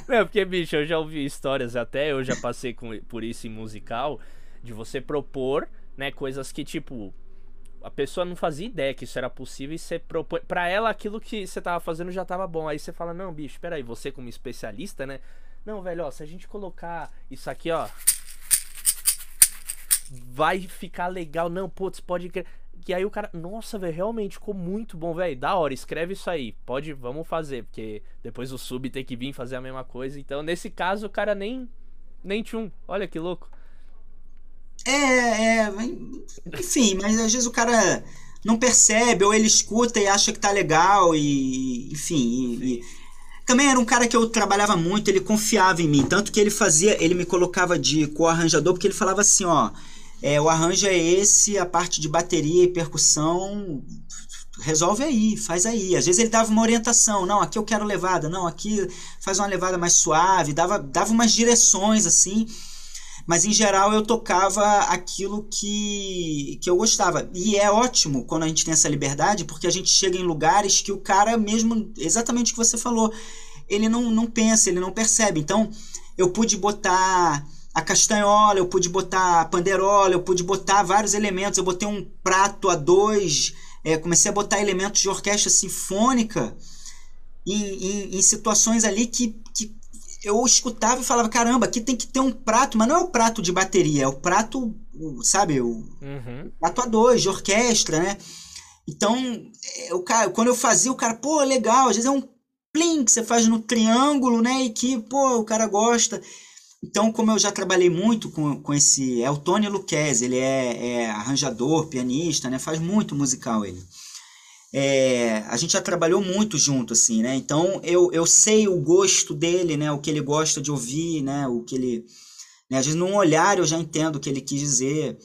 Não, porque, bicho, eu já ouvi histórias, até eu já passei com, por isso em musical, de você propor, né, coisas que, tipo, a pessoa não fazia ideia que isso era possível e você propõe. Pra ela, aquilo que você tava fazendo já tava bom. Aí você fala, não, bicho, peraí, você como especialista, né? Não, velho, ó, se a gente colocar isso aqui, ó. Vai ficar legal. Não, putz, pode. E aí o cara, nossa, velho, realmente ficou muito bom, velho. Da hora, escreve isso aí. Pode, vamos fazer, porque depois o sub tem que vir fazer a mesma coisa. Então, nesse caso, o cara nem nem tchum. Olha que louco. É, é, enfim, mas às vezes o cara não percebe ou ele escuta e acha que tá legal e, enfim, e, e... também era um cara que eu trabalhava muito, ele confiava em mim, tanto que ele fazia, ele me colocava de co-arranjador porque ele falava assim, ó, é, o arranjo é esse, a parte de bateria e percussão resolve aí, faz aí. Às vezes ele dava uma orientação, não, aqui eu quero levada, não, aqui faz uma levada mais suave, dava, dava umas direções assim. Mas em geral eu tocava aquilo que, que eu gostava. E é ótimo quando a gente tem essa liberdade, porque a gente chega em lugares que o cara, mesmo exatamente o que você falou, ele não, não pensa, ele não percebe. Então eu pude botar a castanhola, eu pude botar a panderola, eu pude botar vários elementos. Eu botei um prato a dois, é, comecei a botar elementos de orquestra sinfônica em, em, em, situações ali que, que eu escutava e falava: caramba, aqui tem que ter um prato, mas não é o prato de bateria, é o prato, sabe, o uhum. prato a dois, de orquestra, né? Então, o cara, quando eu fazia, o cara, pô, legal, às vezes é um plim que você faz no triângulo, né? E que, pô, o cara gosta. Então, como eu já trabalhei muito com, com esse. É o Tony Luquez, ele é, é, arranjador, pianista, né? Faz muito musical ele. É, a gente já trabalhou muito junto, assim, né? Então eu, eu sei o gosto dele, né? O que ele gosta de ouvir, né? O que ele. Né? Às vezes, num olhar eu já entendo o que ele quis dizer.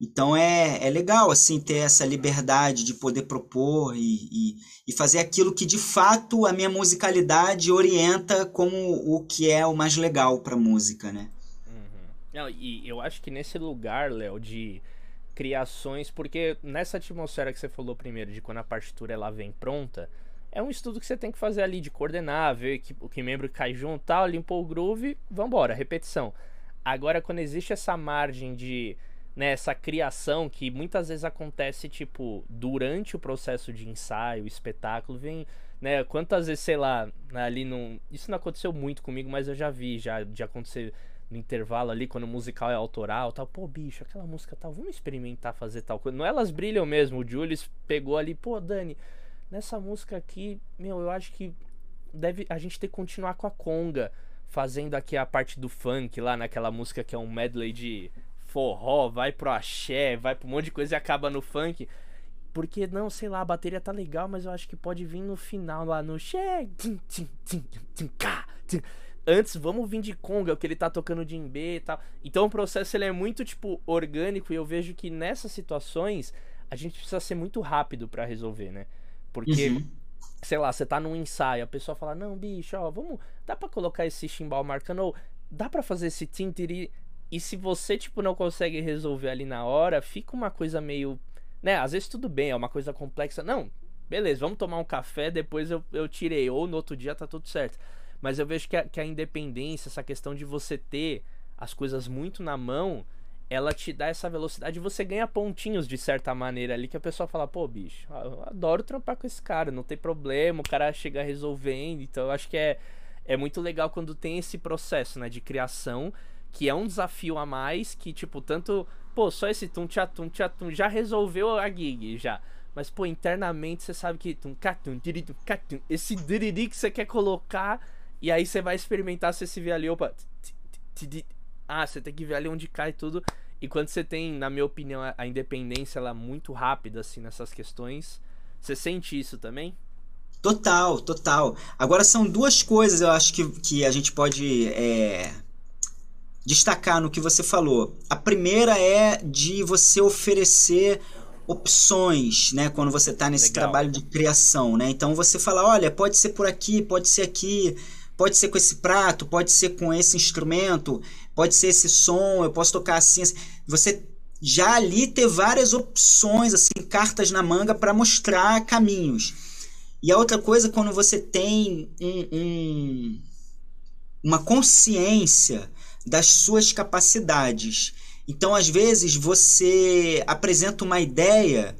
Então é, é legal assim ter essa liberdade de poder propor e, e, e, fazer aquilo que de fato a minha musicalidade orienta como o que é o mais legal para música, né? Uhum. Não, e eu acho que nesse lugar, Léo, de criações, porque nessa atmosfera que você falou primeiro, de quando a partitura ela vem pronta, é um estudo que você tem que fazer ali de coordenar, ver que, o que membro cai junto, tal, limpou o groove, vambora, repetição. Agora, quando existe essa margem de né, essa criação que muitas vezes acontece, tipo, durante o processo de ensaio, espetáculo, vem, né, quantas vezes, sei lá, ali não... Isso não aconteceu muito comigo, mas eu já vi, já de acontecer no intervalo ali, quando o musical é autoral, tal, pô, bicho, aquela música tal, vamos experimentar fazer tal coisa. Não elas brilham mesmo, o Julius pegou ali, pô, Dani, nessa música aqui, meu, eu acho que deve a gente ter que continuar com a conga, fazendo aqui a parte do funk lá naquela música que é um medley de forró, vai pro axé, vai pro um monte de coisa e acaba no funk. Porque, não, sei lá, a bateria tá legal, mas eu acho que pode vir no final lá no. Antes, vamos vir de conga, o que ele tá tocando de B e tal. Então o processo ele é muito, tipo, orgânico e eu vejo que nessas situações a gente precisa ser muito rápido para resolver, né? Porque, uhum. sei lá, você tá num ensaio, a pessoa fala, não, bicho, ó, vamos. Dá pra colocar esse chimbal marcando, ou dá pra fazer esse tintiri. E se você, tipo, não consegue resolver ali na hora, fica uma coisa meio né? Às vezes tudo bem, é uma coisa complexa. Não, beleza, vamos tomar um café, depois eu, eu tirei. Ou no outro dia tá tudo certo. Mas eu vejo que a, que a independência, essa questão de você ter as coisas muito na mão, ela te dá essa velocidade e você ganha pontinhos de certa maneira ali que a pessoa fala, pô, bicho, eu adoro trampar com esse cara, não tem problema, o cara chega resolvendo. Então eu acho que é, é muito legal quando tem esse processo, né, de criação, que é um desafio a mais, que, tipo, tanto pô, só esse tum tchatum tchatum já resolveu a gig já. Mas, pô, internamente você sabe que tum catum, catum, esse diriri que você quer colocar, e aí você vai experimentar se esse vê ali, opa, ah, você tem que ver ali onde cai tudo. E quando você tem, na minha opinião, a independência ela é muito rápida, assim, nessas questões, você sente isso também? Total, total. Agora são duas coisas eu acho que, que a gente pode é, destacar no que você falou. A primeira é de você oferecer opções, né, quando você está nesse Legal. trabalho de criação, né? Então você fala, olha, pode ser por aqui, pode ser aqui, pode ser com esse prato, pode ser com esse instrumento, pode ser esse som, eu posso tocar assim. assim. Você já ali ter várias opções, assim, cartas na manga para mostrar caminhos. E a outra coisa, quando você tem um, um, uma consciência das suas capacidades. Então, às vezes, você apresenta uma ideia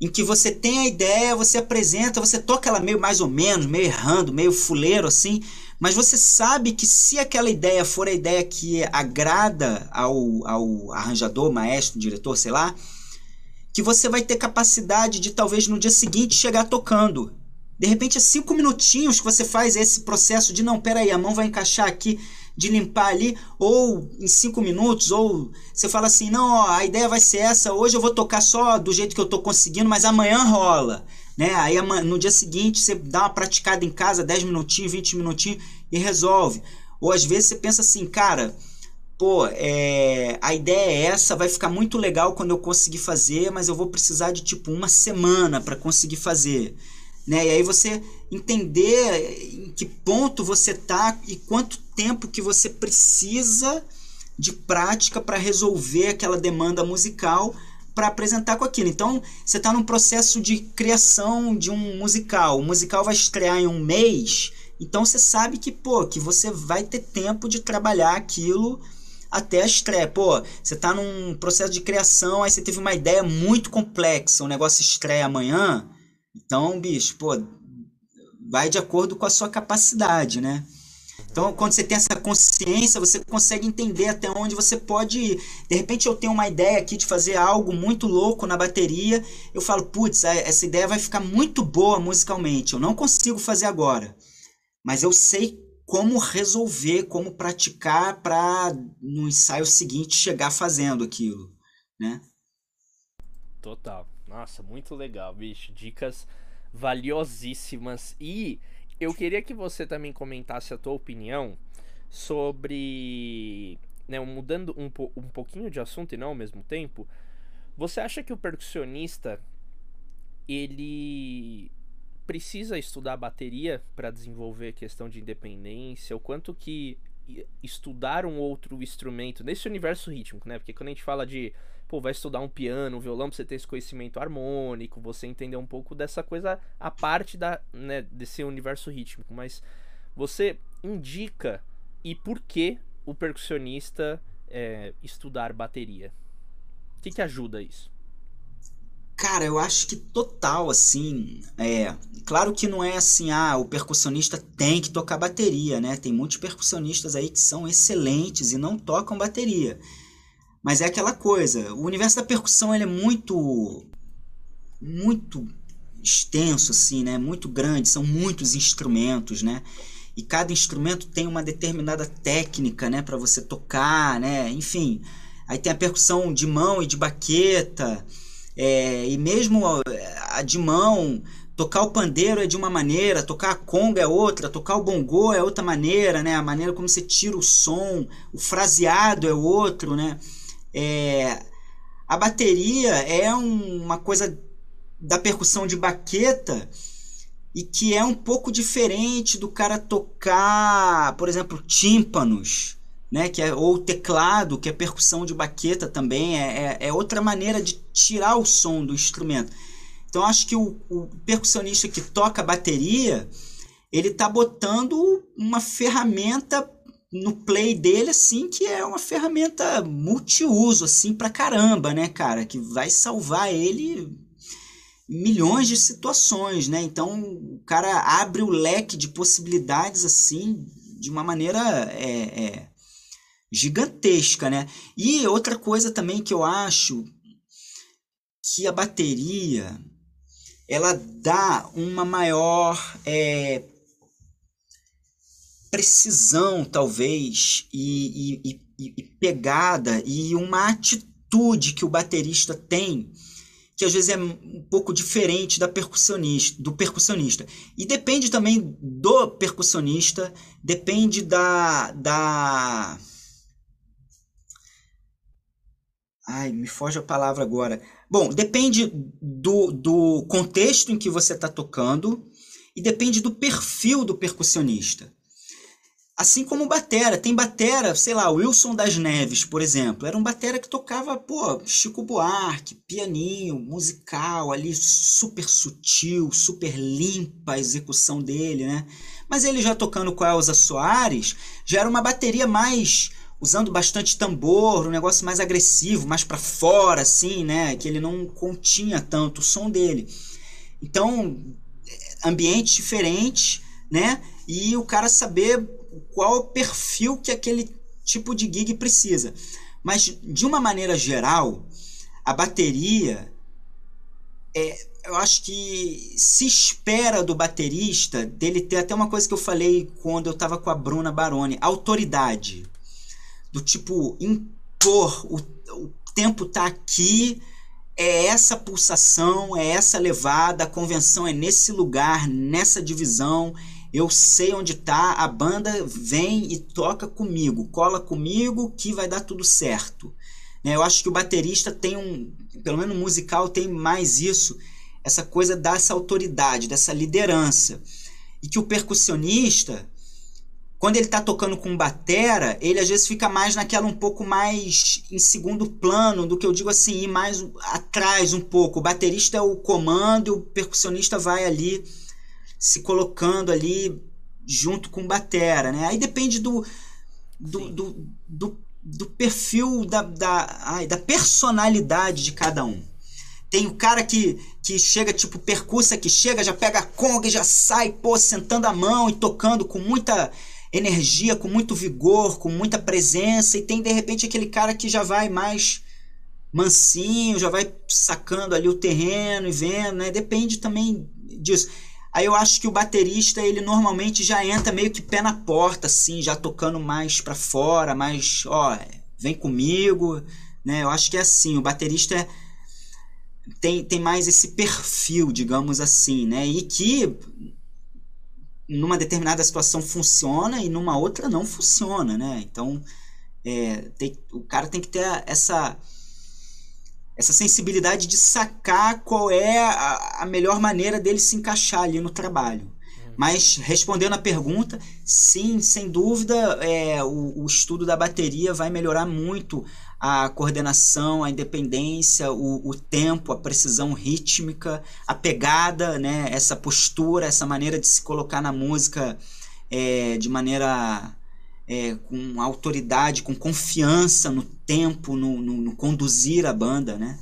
em que você tem a ideia, você apresenta, você toca ela meio mais ou menos, meio errando, meio fuleiro assim, mas você sabe que se aquela ideia for a ideia que agrada ao, ao arranjador, maestro, diretor, sei lá, que você vai ter capacidade de talvez no dia seguinte chegar tocando. De repente é cinco minutinhos que você faz esse processo de não, peraí, a mão vai encaixar aqui, de limpar ali, ou em cinco minutos, ou você fala assim, não, ó, a ideia vai ser essa, hoje eu vou tocar só do jeito que eu tô conseguindo, mas amanhã rola, né? Aí no dia seguinte você dá uma praticada em casa, 10 minutinhos, 20 minutinhos e resolve. Ou às vezes você pensa assim, cara, pô, é, a ideia é essa, vai ficar muito legal quando eu conseguir fazer, mas eu vou precisar de tipo uma semana para conseguir fazer. Né? E aí você entender em que ponto você está e quanto tempo que você precisa de prática para resolver aquela demanda musical para apresentar com aquilo. Então, você está num processo de criação de um musical. O musical vai estrear em um mês, então você sabe que, pô, que você vai ter tempo de trabalhar aquilo até a estreia. Pô, você está num processo de criação, aí você teve uma ideia muito complexa, o negócio estreia amanhã, então, bicho, pô, vai de acordo com a sua capacidade, né? Então, quando você tem essa consciência, você consegue entender até onde você pode ir. De repente, eu tenho uma ideia aqui de fazer algo muito louco na bateria. Eu falo, putz, essa ideia vai ficar muito boa musicalmente. Eu não consigo fazer agora. Mas eu sei como resolver, como praticar para no ensaio seguinte chegar fazendo aquilo, né? Total. Nossa, muito legal, bicho. Dicas valiosíssimas. E eu queria que você também comentasse a tua opinião sobre. Né, mudando um, po um pouquinho de assunto e não ao mesmo tempo. Você acha que o percussionista ele precisa estudar bateria para desenvolver a questão de independência? O quanto que estudar um outro instrumento nesse universo rítmico, né? Porque quando a gente fala de pô, vai estudar um piano, um violão, pra você ter esse conhecimento harmônico, você entender um pouco dessa coisa, a parte da, né, desse universo rítmico. Mas você indica e por que o percussionista é, estudar bateria? O que, que ajuda isso? Cara, eu acho que total, assim, é... Claro que não é assim, ah, o percussionista tem que tocar bateria, né? Tem muitos percussionistas aí que são excelentes e não tocam bateria. Mas é aquela coisa, o universo da percussão ele é muito muito extenso assim, né? Muito grande, são muitos instrumentos, né? E cada instrumento tem uma determinada técnica, né, para você tocar, né? Enfim, aí tem a percussão de mão e de baqueta, é, e mesmo a de mão, tocar o pandeiro é de uma maneira, tocar a conga é outra, tocar o bongô é outra maneira, né? A maneira como você tira o som, o fraseado é outro, né? É, a bateria é um, uma coisa da percussão de baqueta e que é um pouco diferente do cara tocar, por exemplo, tímpanos, né, que é, ou teclado, que é percussão de baqueta também, é, é, é outra maneira de tirar o som do instrumento. Então acho que o, o percussionista que toca bateria, ele está botando uma ferramenta no play dele assim que é uma ferramenta multiuso assim para caramba, né, cara, que vai salvar ele milhões de situações, né? Então o cara abre o leque de possibilidades assim de uma maneira é, é, gigantesca, né? E outra coisa também que eu acho que a bateria ela dá uma maior é, precisão, talvez, e, e, e, e pegada e uma atitude que o baterista tem que às vezes é um pouco diferente da percussionista, do percussionista. E depende também do percussionista, depende da da Ai, me foge a palavra agora. Bom, depende do, do contexto em que você está tocando e depende do perfil do percussionista. Assim como batera, tem batera, sei lá, Wilson das Neves, por exemplo, era um batera que tocava, pô, Chico Buarque, pianinho, musical, ali super sutil, super limpa a execução dele, né? Mas ele já tocando com a Elza Soares, já era uma bateria mais usando bastante tambor, um negócio mais agressivo, mais para fora assim, né, que ele não continha tanto o som dele. Então, ambiente diferente, né? E o cara saber qual o perfil que aquele tipo de gig precisa. Mas, de uma maneira geral, a bateria, é, eu acho que se espera do baterista dele ter até uma coisa que eu falei quando eu estava com a Bruna Baroni, autoridade. Do tipo, impor, o, o tempo está aqui, é essa pulsação, é essa levada, a convenção é nesse lugar, nessa divisão, eu sei onde tá, a banda vem e toca comigo, cola comigo que vai dar tudo certo. Né? Eu acho que o baterista tem um, pelo menos no musical tem mais isso, essa coisa dessa autoridade, dessa liderança. E que o percussionista, quando ele está tocando com batera, ele às vezes fica mais naquela um pouco mais em segundo plano do que eu digo assim, ir mais atrás um pouco. O baterista é o comando e o percussionista vai ali se colocando ali junto com batera, né? Aí depende do, do, do, do, do, perfil, da, da, ai, da personalidade de cada um. Tem o cara que, que chega, tipo, percussa, que chega, já pega a conga e já sai, pô, sentando a mão e tocando com muita energia, com muito vigor, com muita presença. E tem, de repente, aquele cara que já vai mais mansinho, já vai sacando ali o terreno e vendo, né? Depende também disso. Aí eu acho que o baterista, ele normalmente já entra meio que pé na porta, assim, já tocando mais para fora, mais, ó, vem comigo, né? Eu acho que é assim, o baterista é, tem, tem mais esse perfil, digamos assim, né? E que numa determinada situação funciona e numa outra não funciona, né? Então, é, tem, o cara tem que ter essa essa sensibilidade de sacar qual é a, a melhor maneira dele se encaixar ali no trabalho. Uhum. Mas respondendo a pergunta, sim, sem dúvida, é, o, o, estudo da bateria vai melhorar muito a coordenação, a independência, o, o, tempo, a precisão rítmica, a pegada, né, essa postura, essa maneira de se colocar na música é, de maneira é, com autoridade, com confiança no tempo, no, no, no conduzir a banda, né?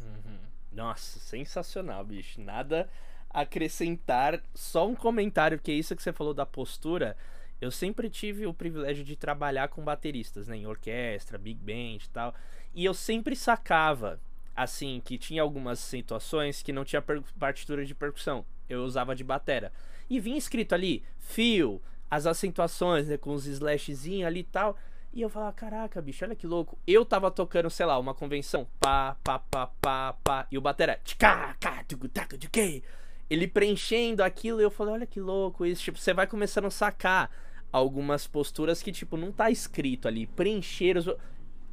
Uhum. Nossa, sensacional, bicho. Nada acrescentar, só um comentário, que é isso que você falou da postura. Eu sempre tive o privilégio de trabalhar com bateristas, né, em orquestra, big band e tal, e eu sempre sacava assim que tinha algumas situações que não tinha partitura de percussão. Eu usava de batera. E vinha escrito ali fio, as acentuações, né, com os slashzinhos ali e tal. E eu falava, caraca, bicho, olha que louco. Eu tava tocando, sei lá, uma convenção, pá, pá, pá, pá, pá, e o batera, ele preenchendo aquilo, eu falei, olha que louco isso. Tipo, você vai começando a sacar algumas posturas que, tipo, não tá escrito ali. Preencher os...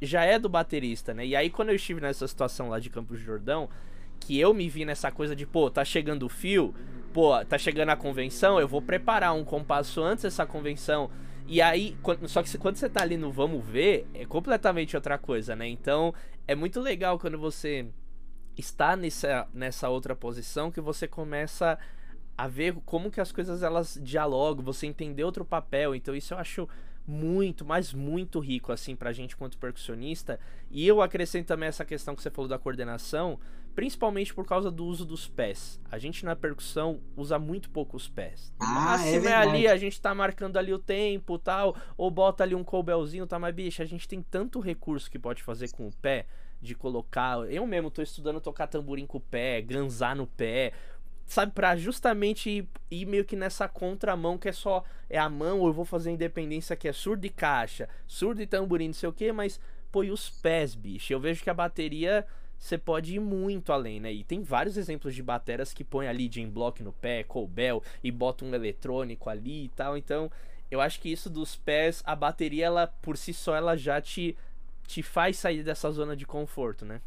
Já é do baterista, né? E aí, quando eu estive nessa situação lá de Campos de Jordão, que eu me vi nessa coisa de, pô, tá chegando o fio, pô, tá chegando a convenção, eu vou preparar um compasso antes dessa convenção. E aí, só que quando você tá ali no vamos ver, é completamente outra coisa, né? Então, é muito legal quando você está nessa, nessa outra posição que você começa a ver como que as coisas elas dialogam, você entender outro papel. Então isso eu acho muito, mas muito rico assim pra gente quanto percussionista. E eu acrescento também essa questão que você falou da coordenação, principalmente por causa do uso dos pés. A gente na percussão usa muito pouco os pés. Ah, máximo é, é ali, a gente tá marcando ali o tempo, tal, ou bota ali um colbelzinho, tá, mas bicho, a gente tem tanto recurso que pode fazer com o pé de colocar. Eu mesmo tô estudando tocar tamborim com o pé, ganzar no pé sabe, para justamente ir, ir, meio que nessa contramão que é só é a mão, ou eu vou fazer independência que é surdo e caixa, surdo e tamborim, não sei o que, mas pô, e os pés, bicho? Eu vejo que a bateria você pode ir muito além, né? E tem vários exemplos de bateras que põem ali Jim Block no pé, Colbel e bota um eletrônico ali e tal. Então, eu acho que isso dos pés, a bateria ela por si só ela já te te faz sair dessa zona de conforto, né?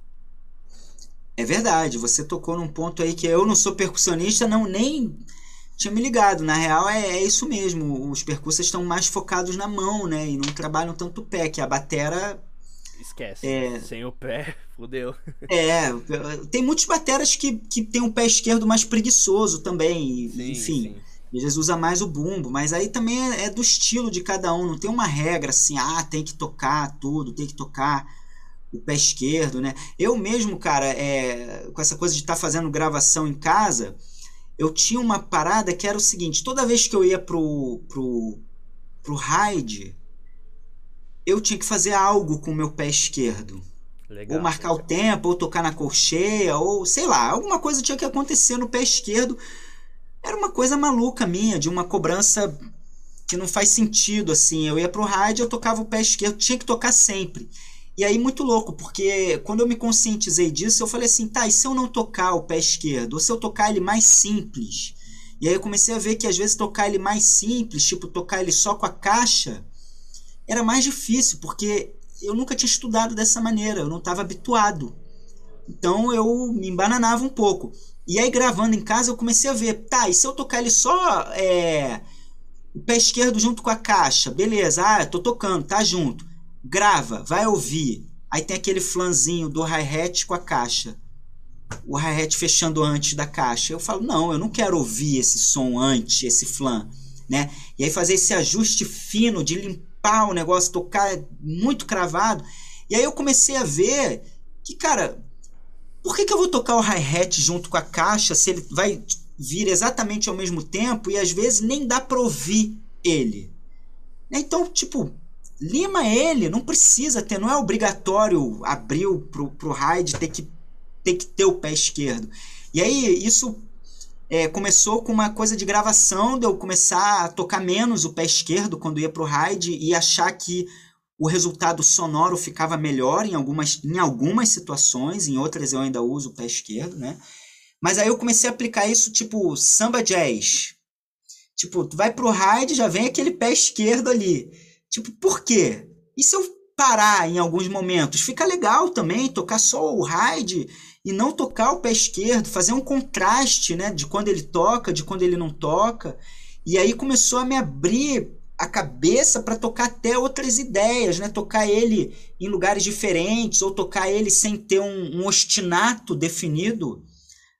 É verdade, você tocou num ponto aí que eu não sou percussionista, não nem tinha me ligado. Na real é, é isso mesmo, os percussas estão mais focados na mão, né? E não trabalham tanto o pé, que a batera... Esquece, é... sem o pé, fodeu. É, tem muitos bateras que, que tem um pé esquerdo mais preguiçoso também, sim, enfim... Sim. Eles usam mais o bumbo, mas aí também é, é do estilo de cada um, não tem uma regra assim, ah, tem que tocar tudo, tem que tocar o pé esquerdo, né? Eu mesmo, cara, é, com essa coisa de estar tá fazendo gravação em casa, eu tinha uma parada que era o seguinte: toda vez que eu ia pro, pro, pro ride, eu tinha que fazer algo com o meu pé esquerdo. Legal, ou marcar legal. o tempo, ou tocar na colcheia, ou sei lá, alguma coisa tinha que acontecer no pé esquerdo. Era uma coisa maluca minha, de uma cobrança que não faz sentido, assim. Eu ia pro rádio, eu tocava o pé esquerdo, tinha que tocar sempre. E aí, muito louco, porque quando eu me conscientizei disso, eu falei assim, tá, e se eu não tocar o pé esquerdo? Ou se eu tocar ele mais simples? E aí eu comecei a ver que às vezes tocar ele mais simples, tipo tocar ele só com a caixa, era mais difícil, porque eu nunca tinha estudado dessa maneira, eu não estava habituado. Então eu me embananava um pouco. E aí gravando em casa eu comecei a ver, tá, e se eu tocar ele só é, o pé esquerdo junto com a caixa? Beleza, ah, tô tocando, tá junto grava, vai ouvir. Aí tem aquele flanzinho do hi-hat com a caixa. O hi-hat fechando antes da caixa. Eu falo, não, eu não quero ouvir esse som antes, esse flan. Né? E aí fazer esse ajuste fino de limpar o negócio, tocar muito cravado. E aí eu comecei a ver que, cara, por que, que eu vou tocar o hi-hat junto com a caixa se ele vai vir exatamente ao mesmo tempo e às vezes nem dá para ouvir ele? Então, tipo, lima ele, não precisa ter, não é obrigatório abrir pro, pro raid ter que, ter que ter o pé esquerdo. E aí isso é, começou com uma coisa de gravação, de eu começar a tocar menos o pé esquerdo quando ia pro raid e achar que o resultado sonoro ficava melhor em algumas, em algumas situações, em outras eu ainda uso o pé esquerdo, né? Mas aí eu comecei a aplicar isso tipo samba jazz. Tipo, tu vai pro raid, já vem aquele pé esquerdo ali. Tipo, por quê? E se eu parar em alguns momentos? Fica legal também tocar só o ride e não tocar o pé esquerdo, fazer um contraste, né, de quando ele toca, de quando ele não toca. E aí começou a me abrir a cabeça para tocar até outras ideias, né? Tocar ele em lugares diferentes ou tocar ele sem ter um, um ostinato definido,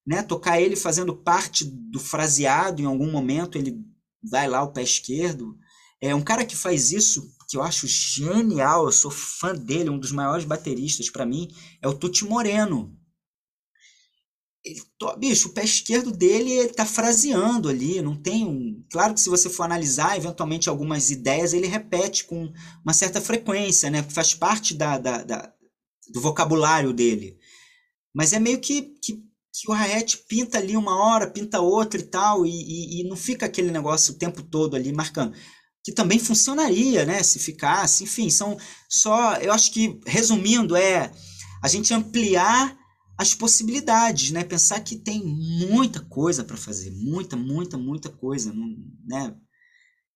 né? Tocar ele fazendo parte do fraseado em algum momento, ele vai lá o pé esquerdo. É um cara que faz isso que eu acho genial, eu sou fã dele, um dos maiores bateristas para mim, é o Tuti Moreno. Ele, bicho, o pé esquerdo dele ele tá fraseando ali, não tem um. Claro que se você for analisar, eventualmente algumas ideias ele repete com uma certa frequência, né? Faz parte da, da, da do vocabulário dele. Mas é meio que, que, que o Hayat pinta ali uma hora, pinta outra e tal, e, e, e não fica aquele negócio o tempo todo ali marcando que também funcionaria, né, se ficasse, enfim, são só, eu acho que resumindo é a gente ampliar as possibilidades, né, pensar que tem muita coisa para fazer, muita, muita, muita coisa, né,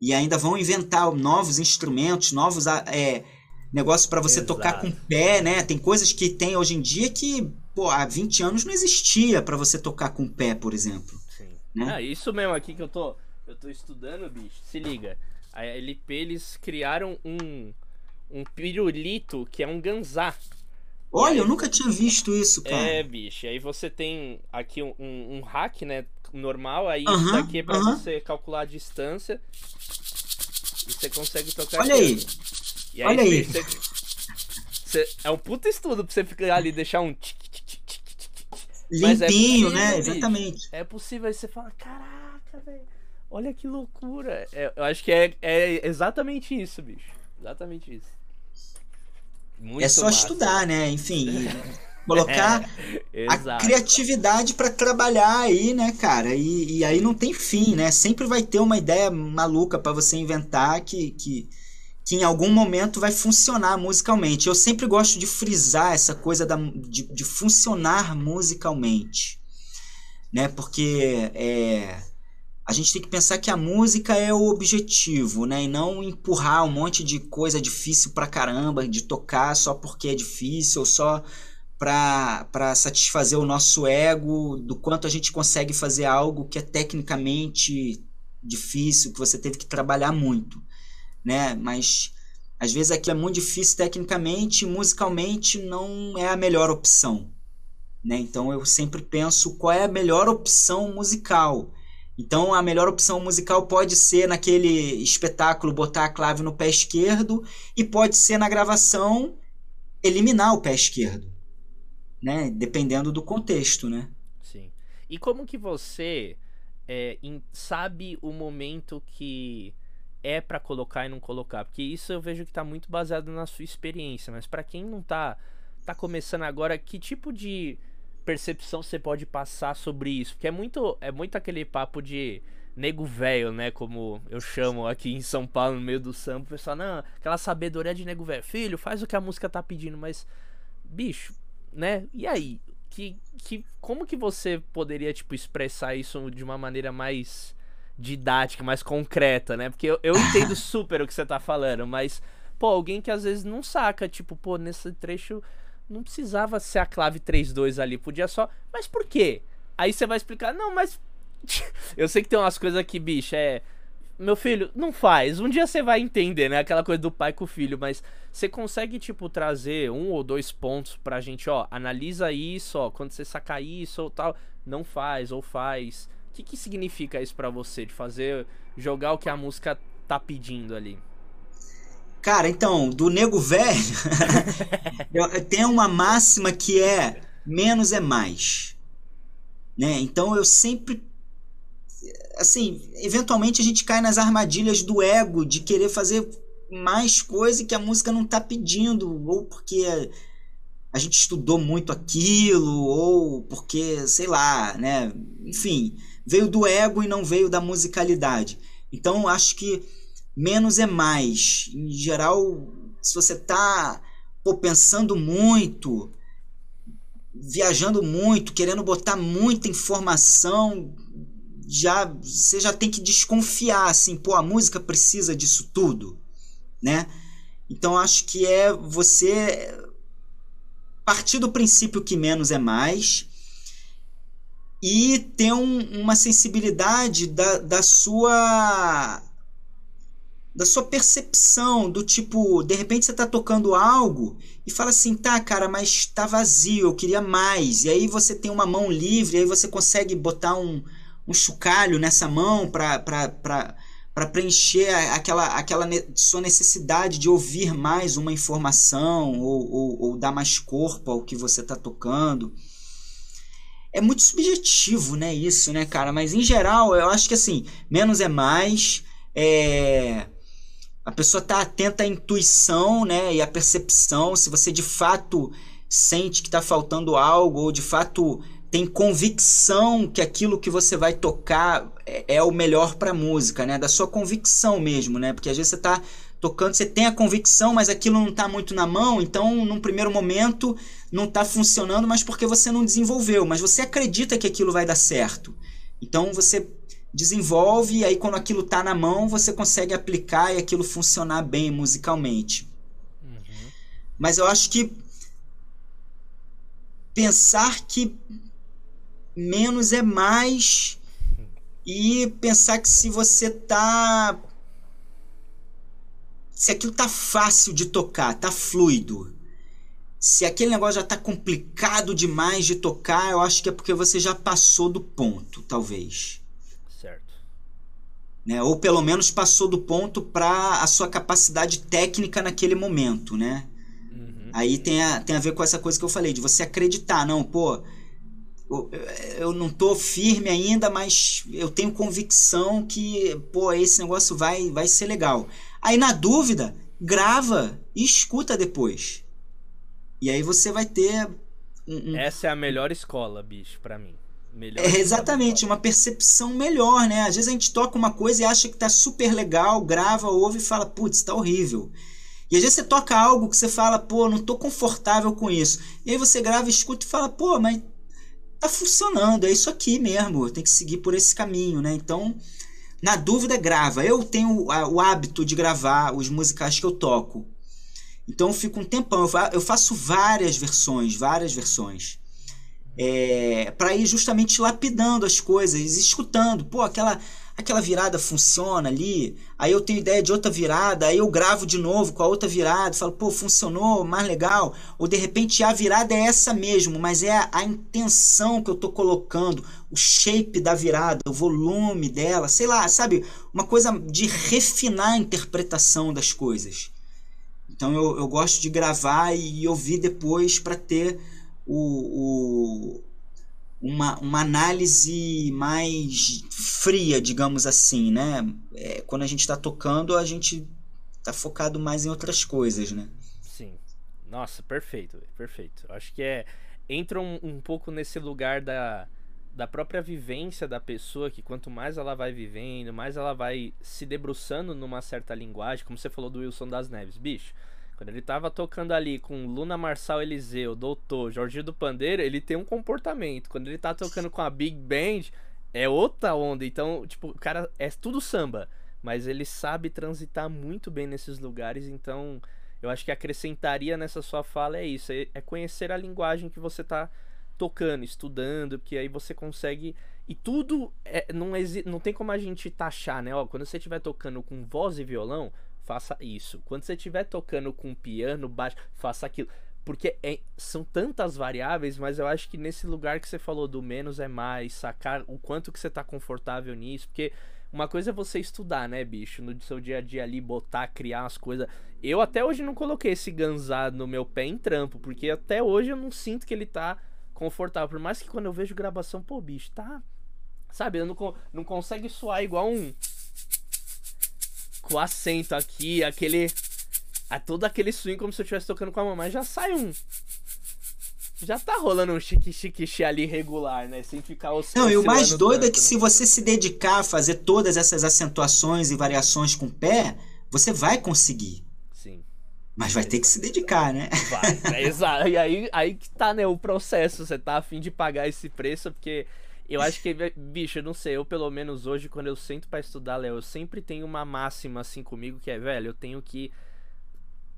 e ainda vão inventar novos instrumentos, novos é, negócios para você Exato. tocar com o pé, né, tem coisas que tem hoje em dia que, pô, há 20 anos não existia para você tocar com o pé, por exemplo. Sim. Né? Ah, isso mesmo aqui que eu tô, eu tô estudando, bicho, se liga, a LP eles criaram um, um pirulito que é um ganzá. Olha, eu nunca tinha visto isso, cara. É, bicho. Aí você tem aqui um, um, um hack, né? Normal. Aí -huh, isso daqui é pra você calcular a distância. E você consegue tocar Olha aí. aí. Olha aí. Você, você, é um puta estudo pra você ficar ali e deixar um Limpinho, é possível, né? Bicho. Exatamente. É possível. Aí você fala, caraca, velho. Olha que loucura. É, eu acho que é, é exatamente isso, bicho. Exatamente isso. Muito é só massa. estudar, né? Enfim, colocar é, a criatividade para trabalhar aí, né, cara? E, e, aí não tem fim, né? Sempre vai ter uma ideia maluca para você inventar que, que, que em algum momento vai funcionar musicalmente. Eu sempre gosto de frisar essa coisa da, de, de funcionar musicalmente, né? Porque é a gente tem que pensar que a música é o objetivo, né? E não empurrar um monte de coisa difícil pra caramba, de tocar só porque é difícil, ou só para satisfazer o nosso ego, do quanto a gente consegue fazer algo que é tecnicamente difícil, que você teve que trabalhar muito, né? Mas às vezes aquilo é muito difícil tecnicamente, musicalmente não é a melhor opção, né? Então eu sempre penso qual é a melhor opção musical então a melhor opção musical pode ser naquele espetáculo botar a clave no pé esquerdo e pode ser na gravação eliminar o pé esquerdo, né? Dependendo do contexto, né? Sim. E como que você é, sabe o momento que é para colocar e não colocar? Porque isso eu vejo que está muito baseado na sua experiência, mas para quem não tá tá começando agora, que tipo de percepção você pode passar sobre isso? Porque é muito, é muito aquele papo de nego velho, né? Como eu chamo aqui em São Paulo, no meio do samba. O pessoal, não, aquela sabedoria de nego velho. Filho, faz o que a música tá pedindo, mas, bicho, né? E aí? Que, que, como que você poderia, tipo, expressar isso de uma maneira mais didática, mais concreta, né? Porque eu, eu entendo super o que você tá falando, mas, pô, alguém que às vezes não saca, tipo, pô, nesse trecho não precisava ser a clave 3-2 ali, podia só. Mas por quê? Aí você vai explicar, não, mas. eu sei que tem umas coisas aqui, bicho, é. Meu filho, não faz. Um dia você vai entender, né? Aquela coisa do pai com o filho, mas você consegue, tipo, trazer um ou dois pontos pra gente, ó, analisa isso, ó, quando você sacar isso ou tal, não faz ou faz. O que, que significa isso para você, de fazer, jogar o que a música tá pedindo ali? Cara, então, do nego velho, tem uma máxima que é menos é mais. Né? Então eu sempre. Assim, eventualmente a gente cai nas armadilhas do ego de querer fazer mais coisa que a música não está pedindo, ou porque a gente estudou muito aquilo, ou porque, sei lá, né? Enfim, veio do ego e não veio da musicalidade. Então acho que menos é mais. Em geral, se você está pensando muito, viajando muito, querendo botar muita informação, já você já tem que desconfiar assim, pô, a música precisa disso tudo, né? Então acho que é você partir do princípio que menos é mais e ter um, uma sensibilidade da, da sua da sua percepção, do tipo, de repente você tá tocando algo e fala assim, tá, cara, mas tá vazio, eu queria mais. E aí você tem uma mão livre, aí você consegue botar um, um chocalho nessa mão para para preencher aquela, aquela sua necessidade de ouvir mais uma informação ou, ou, ou dar mais corpo ao que você está tocando. é muito subjetivo, né, isso, né, cara? Mas em geral, eu acho que assim, menos é mais. É... A pessoa tá atenta à intuição, né, e à percepção. Se você de fato sente que está faltando algo, ou de fato tem convicção que aquilo que você vai tocar é, é o melhor para música, né? Da sua convicção mesmo, né? Porque às vezes você está tocando, você tem a convicção, mas aquilo não está muito na mão, então num primeiro momento não está funcionando, mas porque você não desenvolveu, mas você acredita que aquilo vai dar certo. Então você desenvolve e aí quando aquilo está na mão, você consegue aplicar e aquilo funcionar bem musicalmente. Uhum. Mas eu acho que pensar que menos é mais e pensar que se você tá se aquilo tá fácil de tocar, tá fluido. Se aquele negócio já tá complicado demais de tocar, eu acho que é porque você já passou do ponto, talvez. Né? Ou pelo menos passou do ponto para a sua capacidade técnica naquele momento, né? Uhum. Aí tem a, tem a ver com essa coisa que eu falei, de você acreditar, não, pô, eu não tô firme ainda, mas eu tenho convicção que, pô, esse negócio vai, vai ser legal. Aí, na dúvida, grava e escuta depois. E aí você vai ter. Um, um... Essa é a melhor escola, bicho, para mim. Melhor é exatamente, uma percepção melhor, né? Às vezes a gente toca uma coisa e acha que tá super legal, grava, ouve e fala, putz, tá horrível. E às vezes você toca algo que você fala, pô, não tô confortável com isso. E aí você grava, escuta e fala, pô, mas tá funcionando, é isso aqui mesmo, tem que seguir por esse caminho, né? Então, na dúvida, grava. Eu tenho o hábito de gravar os musicais que eu toco. Então eu fico um tempão, eu faço várias versões, várias versões. É, para ir justamente lapidando as coisas, escutando. Pô, aquela aquela virada funciona ali, aí eu tenho ideia de outra virada, aí eu gravo de novo com a outra virada, falo, pô, funcionou, mais legal. Ou de repente a virada é essa mesmo, mas é a, a intenção que eu tô colocando, o shape da virada, o volume dela, sei lá, sabe? Uma coisa de refinar a interpretação das coisas. Então eu, eu gosto de gravar e ouvir depois para ter o, o uma, uma análise mais fria, digamos assim, né? É, quando a gente está tocando, a gente está focado mais em outras coisas, né? Sim. Nossa, perfeito, perfeito. Acho que é entra um, um pouco nesse lugar da, da própria vivência da pessoa, que quanto mais ela vai vivendo, mais ela vai se debruçando numa certa linguagem, como você falou do Wilson das Neves, bicho. Ele tava tocando ali com Luna Marçal Eliseu, Doutor, Jorginho do Pandeiro, ele tem um comportamento. Quando ele tá tocando com a Big Band, é outra onda. Então, tipo, o cara é tudo samba, mas ele sabe transitar muito bem nesses lugares, então eu acho que acrescentaria nessa sua fala é isso, é, é conhecer a linguagem que você tá tocando, estudando, porque aí você consegue e tudo é, não, exi... não tem como a gente taxar, né? Ó, quando você estiver tocando com voz e violão, faça isso. Quando você estiver tocando com piano, baixo, faça aquilo. Porque é, são tantas variáveis, mas eu acho que nesse lugar que você falou do menos é mais, sacar o quanto que você tá confortável nisso, porque uma coisa é você estudar, né, bicho, no seu dia a dia ali, botar, criar as coisas. Eu até hoje não coloquei esse ganzado no meu pé em trampo, porque até hoje eu não sinto que ele tá confortável. Por mais que quando eu vejo gravação, pô, bicho, tá. Sabe, eu não, não consegue soar igual um com acento aqui, aquele. A todo aquele swing como se eu estivesse tocando com a mamãe, já sai um. Já tá rolando um chique-chique ali regular, né? Sem ficar Não, e o mais doido tanto, é que né? se você se dedicar a fazer todas essas acentuações e variações com o pé, você vai conseguir. Sim. Mas vai ter que se dedicar, né? Vai, é, exato. E aí, aí que tá, né, o processo. Você tá afim de pagar esse preço, porque eu acho que, bicho, eu não sei, eu pelo menos hoje, quando eu sento para estudar, Léo, eu sempre tenho uma máxima assim comigo que é, velho, eu tenho que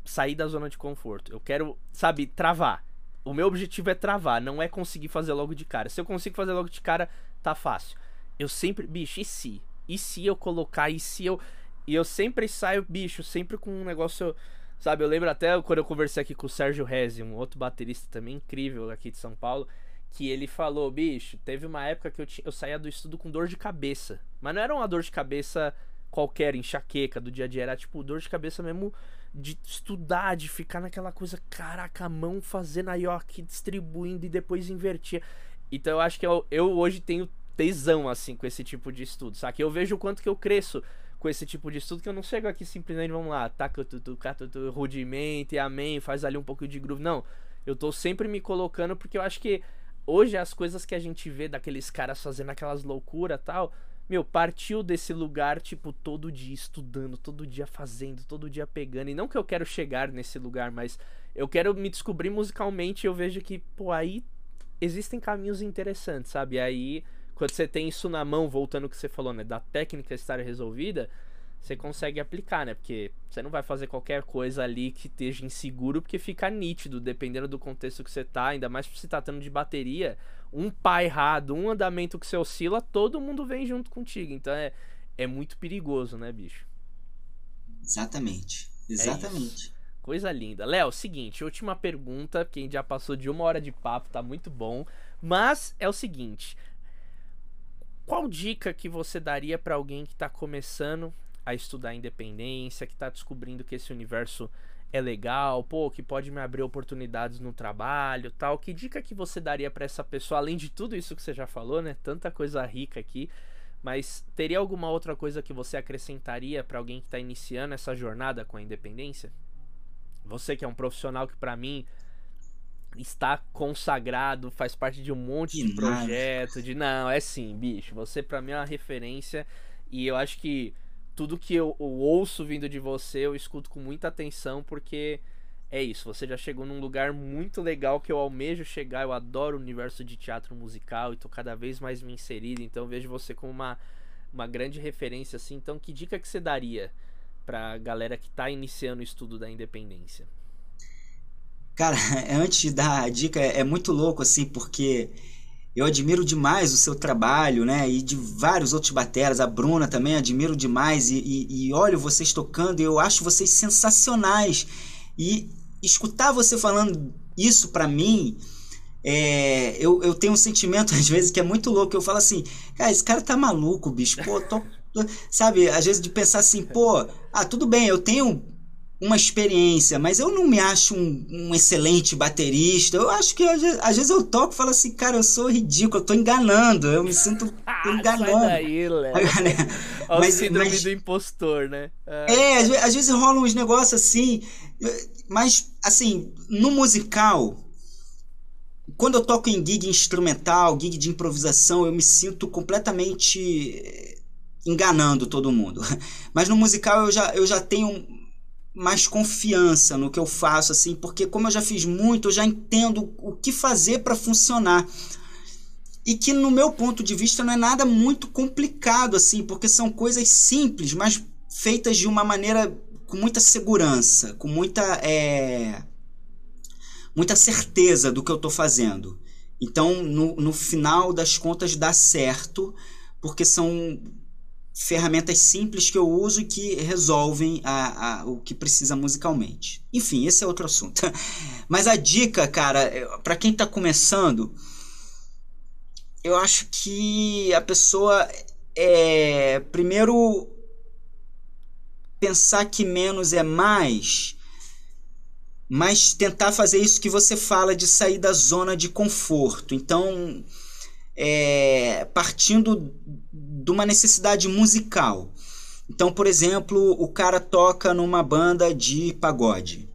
sair da zona de conforto. Eu quero, sabe, travar. O meu objetivo é travar, não é conseguir fazer logo de cara. Se eu consigo fazer logo de cara, tá fácil. Eu sempre, bicho, e se? E se eu colocar? E se eu. E eu sempre saio, bicho, sempre com um negócio. Sabe, eu lembro até quando eu conversei aqui com o Sérgio Rezi, um outro baterista também incrível aqui de São Paulo que ele falou, bicho, teve uma época que eu, eu saía do estudo com dor de cabeça. Mas não era uma dor de cabeça qualquer, enxaqueca do dia a dia, era tipo dor de cabeça mesmo de estudar, de ficar naquela coisa, caraca, a mão fazendo aí, aqui distribuindo e depois invertia. Então eu acho que eu, eu hoje tenho tesão, assim, com esse tipo de estudo, sabe? Eu vejo o quanto que eu cresço com esse tipo de estudo, que eu não chego aqui simplesmente, vamos lá, taca tudo, tudo, rudimento e amém, faz ali um pouco de groove. Não, eu tô sempre me colocando porque eu acho que hoje as coisas que a gente vê daqueles caras fazendo aquelas loucuras tal, meu, partiu desse lugar, tipo, todo dia estudando, todo dia fazendo, todo dia pegando. E não que eu quero chegar nesse lugar, mas eu quero me descobrir musicalmente e eu vejo que, pô, aí existem caminhos interessantes, sabe? E aí quando você tem isso na mão, voltando ao que você falou, né? Da técnica estar resolvida, você consegue aplicar, né? Porque você não vai fazer qualquer coisa ali que esteja inseguro, porque fica nítido, dependendo do contexto que você tá, ainda mais se tratando de bateria, um pá errado, um andamento que você oscila, todo mundo vem junto contigo. Então é, é muito perigoso, né, bicho? Exatamente. É Exatamente. É Coisa linda. Léo, seguinte, última pergunta, quem já passou de uma hora de papo, tá muito bom. Mas é o seguinte, qual dica que você daria para alguém que está começando a estudar independência, que está descobrindo que esse universo é legal, pô, que pode me abrir oportunidades no trabalho, tal? Que dica que você daria para essa pessoa além de tudo isso que você já falou, né? Tanta coisa rica aqui, mas teria alguma outra coisa que você acrescentaria para alguém que está iniciando essa jornada com a independência? Você que é um profissional que para mim está consagrado, faz parte de um monte de, de projeto, de não, é sim, bicho, você para mim é uma referência e eu acho que tudo que eu, eu, ouço vindo de você, eu escuto com muita atenção porque é isso, você já chegou num lugar muito legal que eu almejo chegar, eu adoro o universo de teatro musical e tô cada vez mais me inserido, então vejo você como uma uma grande referência assim. Então, que dica que você daria pra galera que tá iniciando o estudo da independência? Cara, antes de dar a dica, é, é muito louco, assim, porque eu admiro demais o seu trabalho, né? E de vários outros bateras, a Bruna também admiro demais. E, e, e olho vocês tocando, eu acho vocês sensacionais. E escutar você falando isso para mim, é, eu, eu tenho um sentimento às vezes que é muito louco. Eu falo assim, cara, esse cara tá maluco, bicho. Pô, tô, sabe, às vezes de pensar assim, pô, ah, tudo bem, eu tenho uma experiência, mas eu não me acho um, um excelente baterista. Eu acho que às vezes eu toco e falo assim, cara, eu sou ridículo, eu tô enganando, eu me sinto ah, enganando. Sai daí, Léo. mas, o síndrome mas, do impostor, né? Ah. É, às, às vezes rolam uns negócios assim, mas assim, no musical, quando eu toco em gig instrumental, gig de improvisação, eu me sinto completamente enganando todo mundo. Mas no musical eu já, eu já tenho mais confiança no que eu faço, assim, porque como eu já fiz muito, eu já entendo o que fazer para funcionar. E que no meu ponto de vista não é nada muito complicado, assim, porque são coisas simples, mas feitas de uma maneira com muita segurança, com muita, é, muita certeza do que eu estou fazendo. Então, no, no final das contas, dá certo, porque são ferramentas simples que eu uso que resolvem a, a, o que precisa musicalmente. Enfim, esse é outro assunto. Mas a dica, cara, é, para quem está começando, eu acho que a pessoa é primeiro pensar que menos é mais, mas tentar fazer isso que você fala de sair da zona de conforto. Então, é, partindo de uma necessidade musical. Então, por exemplo, o cara toca numa banda de pagode.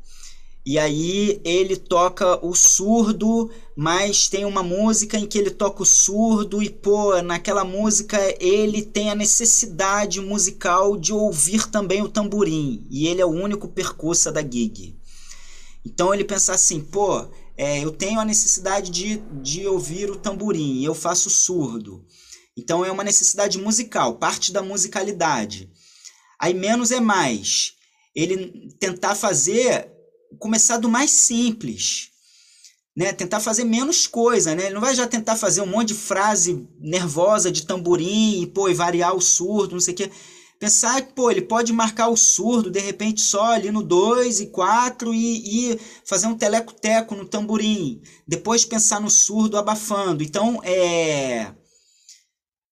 E aí ele toca o surdo, mas tem uma música em que ele toca o surdo e pô, naquela música ele tem a necessidade musical de ouvir também o tamborim, e ele é o único percussa da gig. Então ele pensa assim, pô, é, eu tenho a necessidade de, de ouvir o tamborim, eu faço surdo. Então é uma necessidade musical, parte da musicalidade. Aí menos é mais. Ele tentar fazer, começar do mais simples. Né? Tentar fazer menos coisa, né? Ele não vai já tentar fazer um monte de frase nervosa de tamborim e, pô, e variar o surdo, não sei o quê. Pensar que, pô, ele pode marcar o surdo, de repente, só ali no 2 e 4 e, e fazer um teleco-teco no tamborim. Depois pensar no surdo abafando. Então, é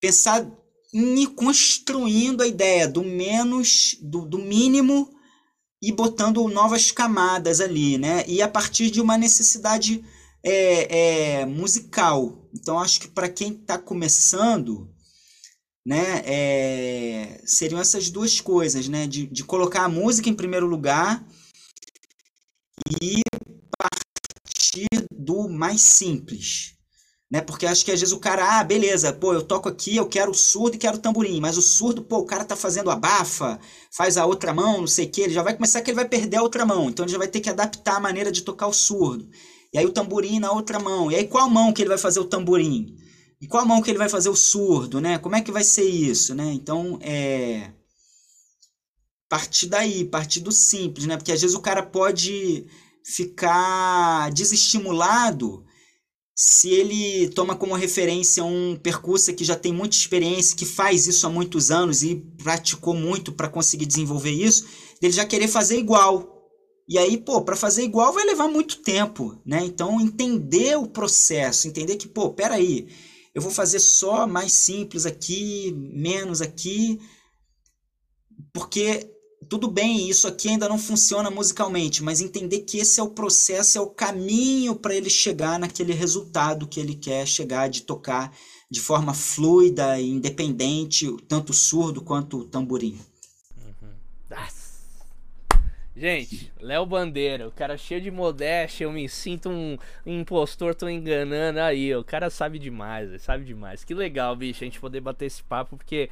pensar em ir construindo a ideia do menos, do, do mínimo e botando novas camadas ali, né? E a partir de uma necessidade é, é, musical, Então, acho que para quem está começando, né, é, seriam essas duas coisas, né, de, de colocar a música em primeiro lugar e partir do mais simples, né? Porque acho que às vezes o cara, ah, beleza, pô, eu toco aqui, eu quero surdo e quero tamborim, mas o surdo, pô, o cara tá fazendo abafa, faz a outra mão, não sei o que, ele já vai começar que ele vai perder a outra mão, então ele já vai ter que adaptar a maneira de tocar o surdo. E aí o tamborim na outra mão. E aí qual mão que ele vai fazer o tamborim? E qual mão que ele vai fazer o surdo, né? Como é que vai ser isso, né? Então, é partir daí, partir do simples, né? Porque às vezes o cara pode ficar desestimulado se ele toma como referência um percurso que já tem muita experiência, que faz isso há muitos anos e praticou muito para conseguir desenvolver isso, ele já querer fazer igual. E aí, pô, para fazer igual vai levar muito tempo, né? Então, entender o processo, entender que, pô, peraí, eu vou fazer só mais simples aqui, menos aqui, porque tudo bem, isso aqui ainda não funciona musicalmente, mas entender que esse é o processo, é o caminho para ele chegar naquele resultado que ele quer chegar de tocar de forma fluida e independente, tanto surdo quanto tamborim. Uhum. Gente, Léo Bandeira, o cara cheio de modéstia, eu me sinto um impostor, tô enganando aí. O cara sabe demais, sabe demais. Que legal, bicho, a gente poder bater esse papo, porque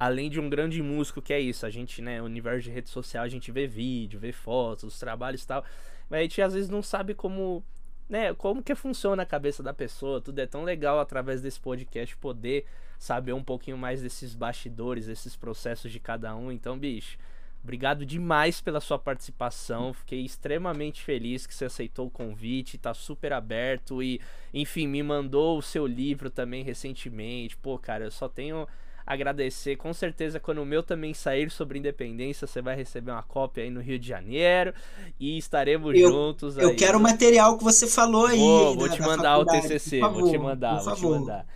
além de um grande músico que é isso, a gente, né, universo de rede social, a gente vê vídeo, vê fotos, trabalhos e tal, mas a gente às vezes não sabe como, né, como que funciona a cabeça da pessoa. Tudo é tão legal através desse podcast poder saber um pouquinho mais desses bastidores, desses processos de cada um. Então, bicho, Obrigado demais pela sua participação. Fiquei extremamente feliz que você aceitou o convite, tá super aberto e, enfim, me mandou o seu livro também recentemente. Pô, cara, eu só tenho agradecer. Com certeza, quando o meu também sair sobre independência, você vai receber uma cópia aí no Rio de Janeiro e estaremos eu, juntos. Eu aí. quero o material que você falou aí. Vou, vou te mandar o TCC, favor, vou te mandar, vou favor. te mandar.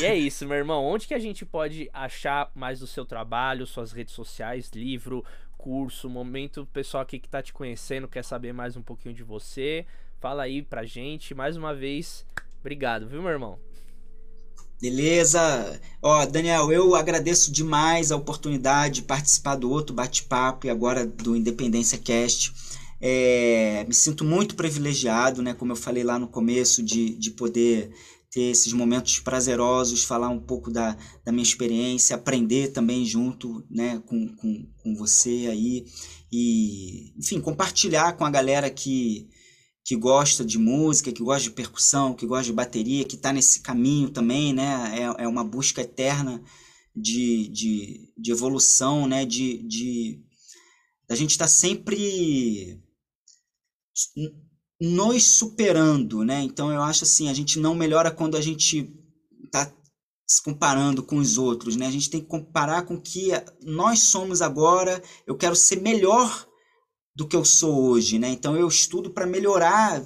E é isso, meu irmão. Onde que a gente pode achar mais do seu trabalho, suas redes sociais, livro, curso, momento pessoal aqui que tá te conhecendo, quer saber mais um pouquinho de você, fala aí pra gente. Mais uma vez, obrigado, viu, meu irmão? Beleza? Ó, Daniel, eu agradeço demais a oportunidade de participar do outro bate-papo e agora do Independência Cast. É, me sinto muito privilegiado, né? Como eu falei lá no começo, de, de poder ter esses momentos prazerosos, falar um pouco da, da minha experiência, aprender também junto né, com, com, com você aí e, enfim, compartilhar com a galera que, que gosta de música, que gosta de percussão, que gosta de bateria, que está nesse caminho também, né? É, é uma busca eterna de, de, de evolução, né? De, de a gente estar tá sempre nos superando, né? Então eu acho assim, a gente não melhora quando a gente está se comparando com os outros, né? A gente tem que comparar com o que nós somos agora. Eu quero ser melhor do que eu sou hoje, né? Então eu estudo para melhorar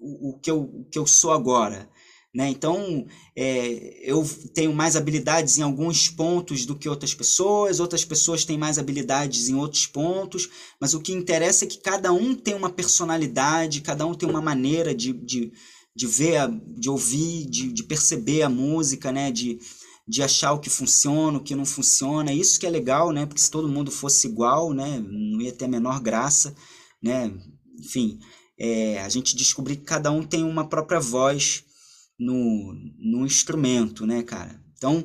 o, o, que eu, o que eu sou agora. Né? Então, é, eu tenho mais habilidades em alguns pontos do que outras pessoas, outras pessoas têm mais habilidades em outros pontos, mas o que interessa é que cada um tem uma personalidade, cada um tem uma maneira de, de, de ver, de ouvir, de, de perceber a música, né? de, de achar o que funciona, o que não funciona. Isso que é legal, né? porque se todo mundo fosse igual, né? não ia ter a menor graça. Né? Enfim, é, a gente descobrir que cada um tem uma própria voz no, no instrumento, né, cara? Então,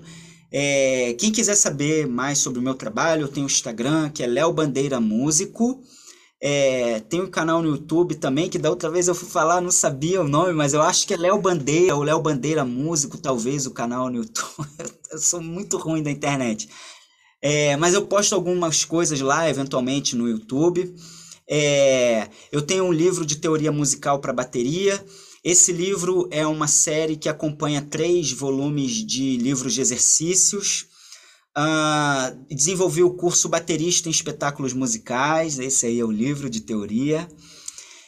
é, quem quiser saber mais sobre o meu trabalho, eu tenho o Instagram, que é Léo Bandeira Músico. É, tem um canal no YouTube também, que da outra vez eu fui falar, não sabia o nome, mas eu acho que é Léo Bandeira, ou Léo Bandeira Músico, talvez, o canal no YouTube. eu sou muito ruim da internet. É, mas eu posto algumas coisas lá, eventualmente, no YouTube. É, eu tenho um livro de teoria musical para bateria. Esse livro é uma série que acompanha três volumes de livros de exercícios. Uh, desenvolvi o curso Baterista em Espetáculos Musicais, esse aí é o livro de teoria.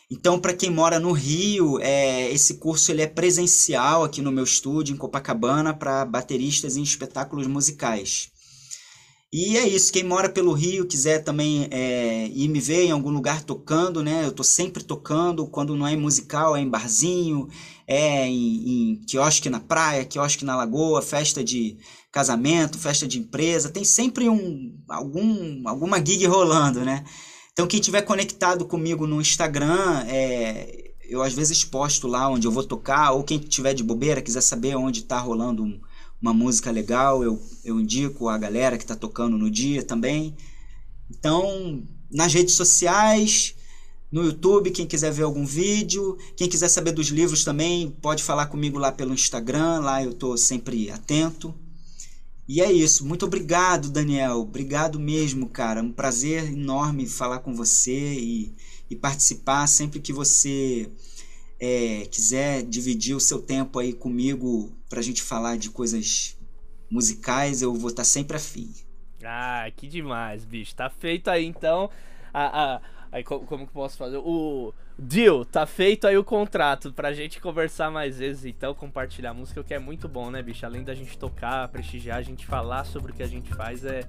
Então, para quem mora no Rio, é, esse curso ele é presencial aqui no meu estúdio, em Copacabana, para bateristas em espetáculos musicais. E é isso, quem mora pelo Rio, quiser também é, ir me ver em algum lugar tocando, né? Eu tô sempre tocando, quando não é em musical, é em barzinho, é em, em quiosque na praia, quiosque na lagoa, festa de casamento, festa de empresa, tem sempre um, algum, alguma gig rolando, né? Então quem tiver conectado comigo no Instagram, é, eu às vezes posto lá onde eu vou tocar, ou quem tiver de bobeira, quiser saber onde tá rolando um, uma música legal, eu, eu indico a galera que está tocando no dia também. Então, nas redes sociais, no YouTube, quem quiser ver algum vídeo, quem quiser saber dos livros também, pode falar comigo lá pelo Instagram, lá eu estou sempre atento. E é isso. Muito obrigado, Daniel. Obrigado mesmo, cara. Um prazer enorme falar com você e, e participar sempre que você é, quiser dividir o seu tempo aí comigo para a gente falar de coisas musicais, eu vou estar tá sempre afim. Ah, que demais, bicho. Tá feito aí então. A, a, aí como, como que posso fazer? O Deal, tá feito aí o contrato pra gente conversar mais vezes, então, compartilhar música, o que é muito bom, né, bicho? Além da gente tocar, prestigiar, a gente falar sobre o que a gente faz é.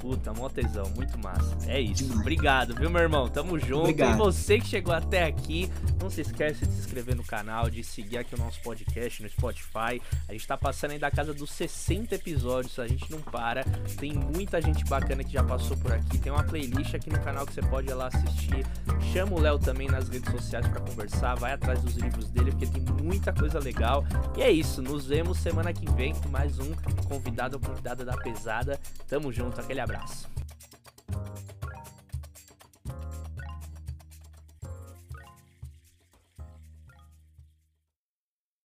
Puta, mó tesão, muito massa. É isso. Demais. Obrigado, viu, meu irmão? Tamo junto. Obrigado. E você que chegou até aqui, não se esquece de se inscrever no canal, de seguir aqui o nosso podcast no Spotify. A gente tá passando aí da casa dos 60 episódios, a gente não para. Tem muita gente bacana que já passou por aqui. Tem uma playlist aqui no canal que você pode ir lá assistir. Chama o Léo também nas redes redes sociais para conversar, vai atrás dos livros dele, porque tem muita coisa legal. E é isso, nos vemos semana que vem com mais um convidado ou convidada da pesada. Tamo junto, aquele abraço.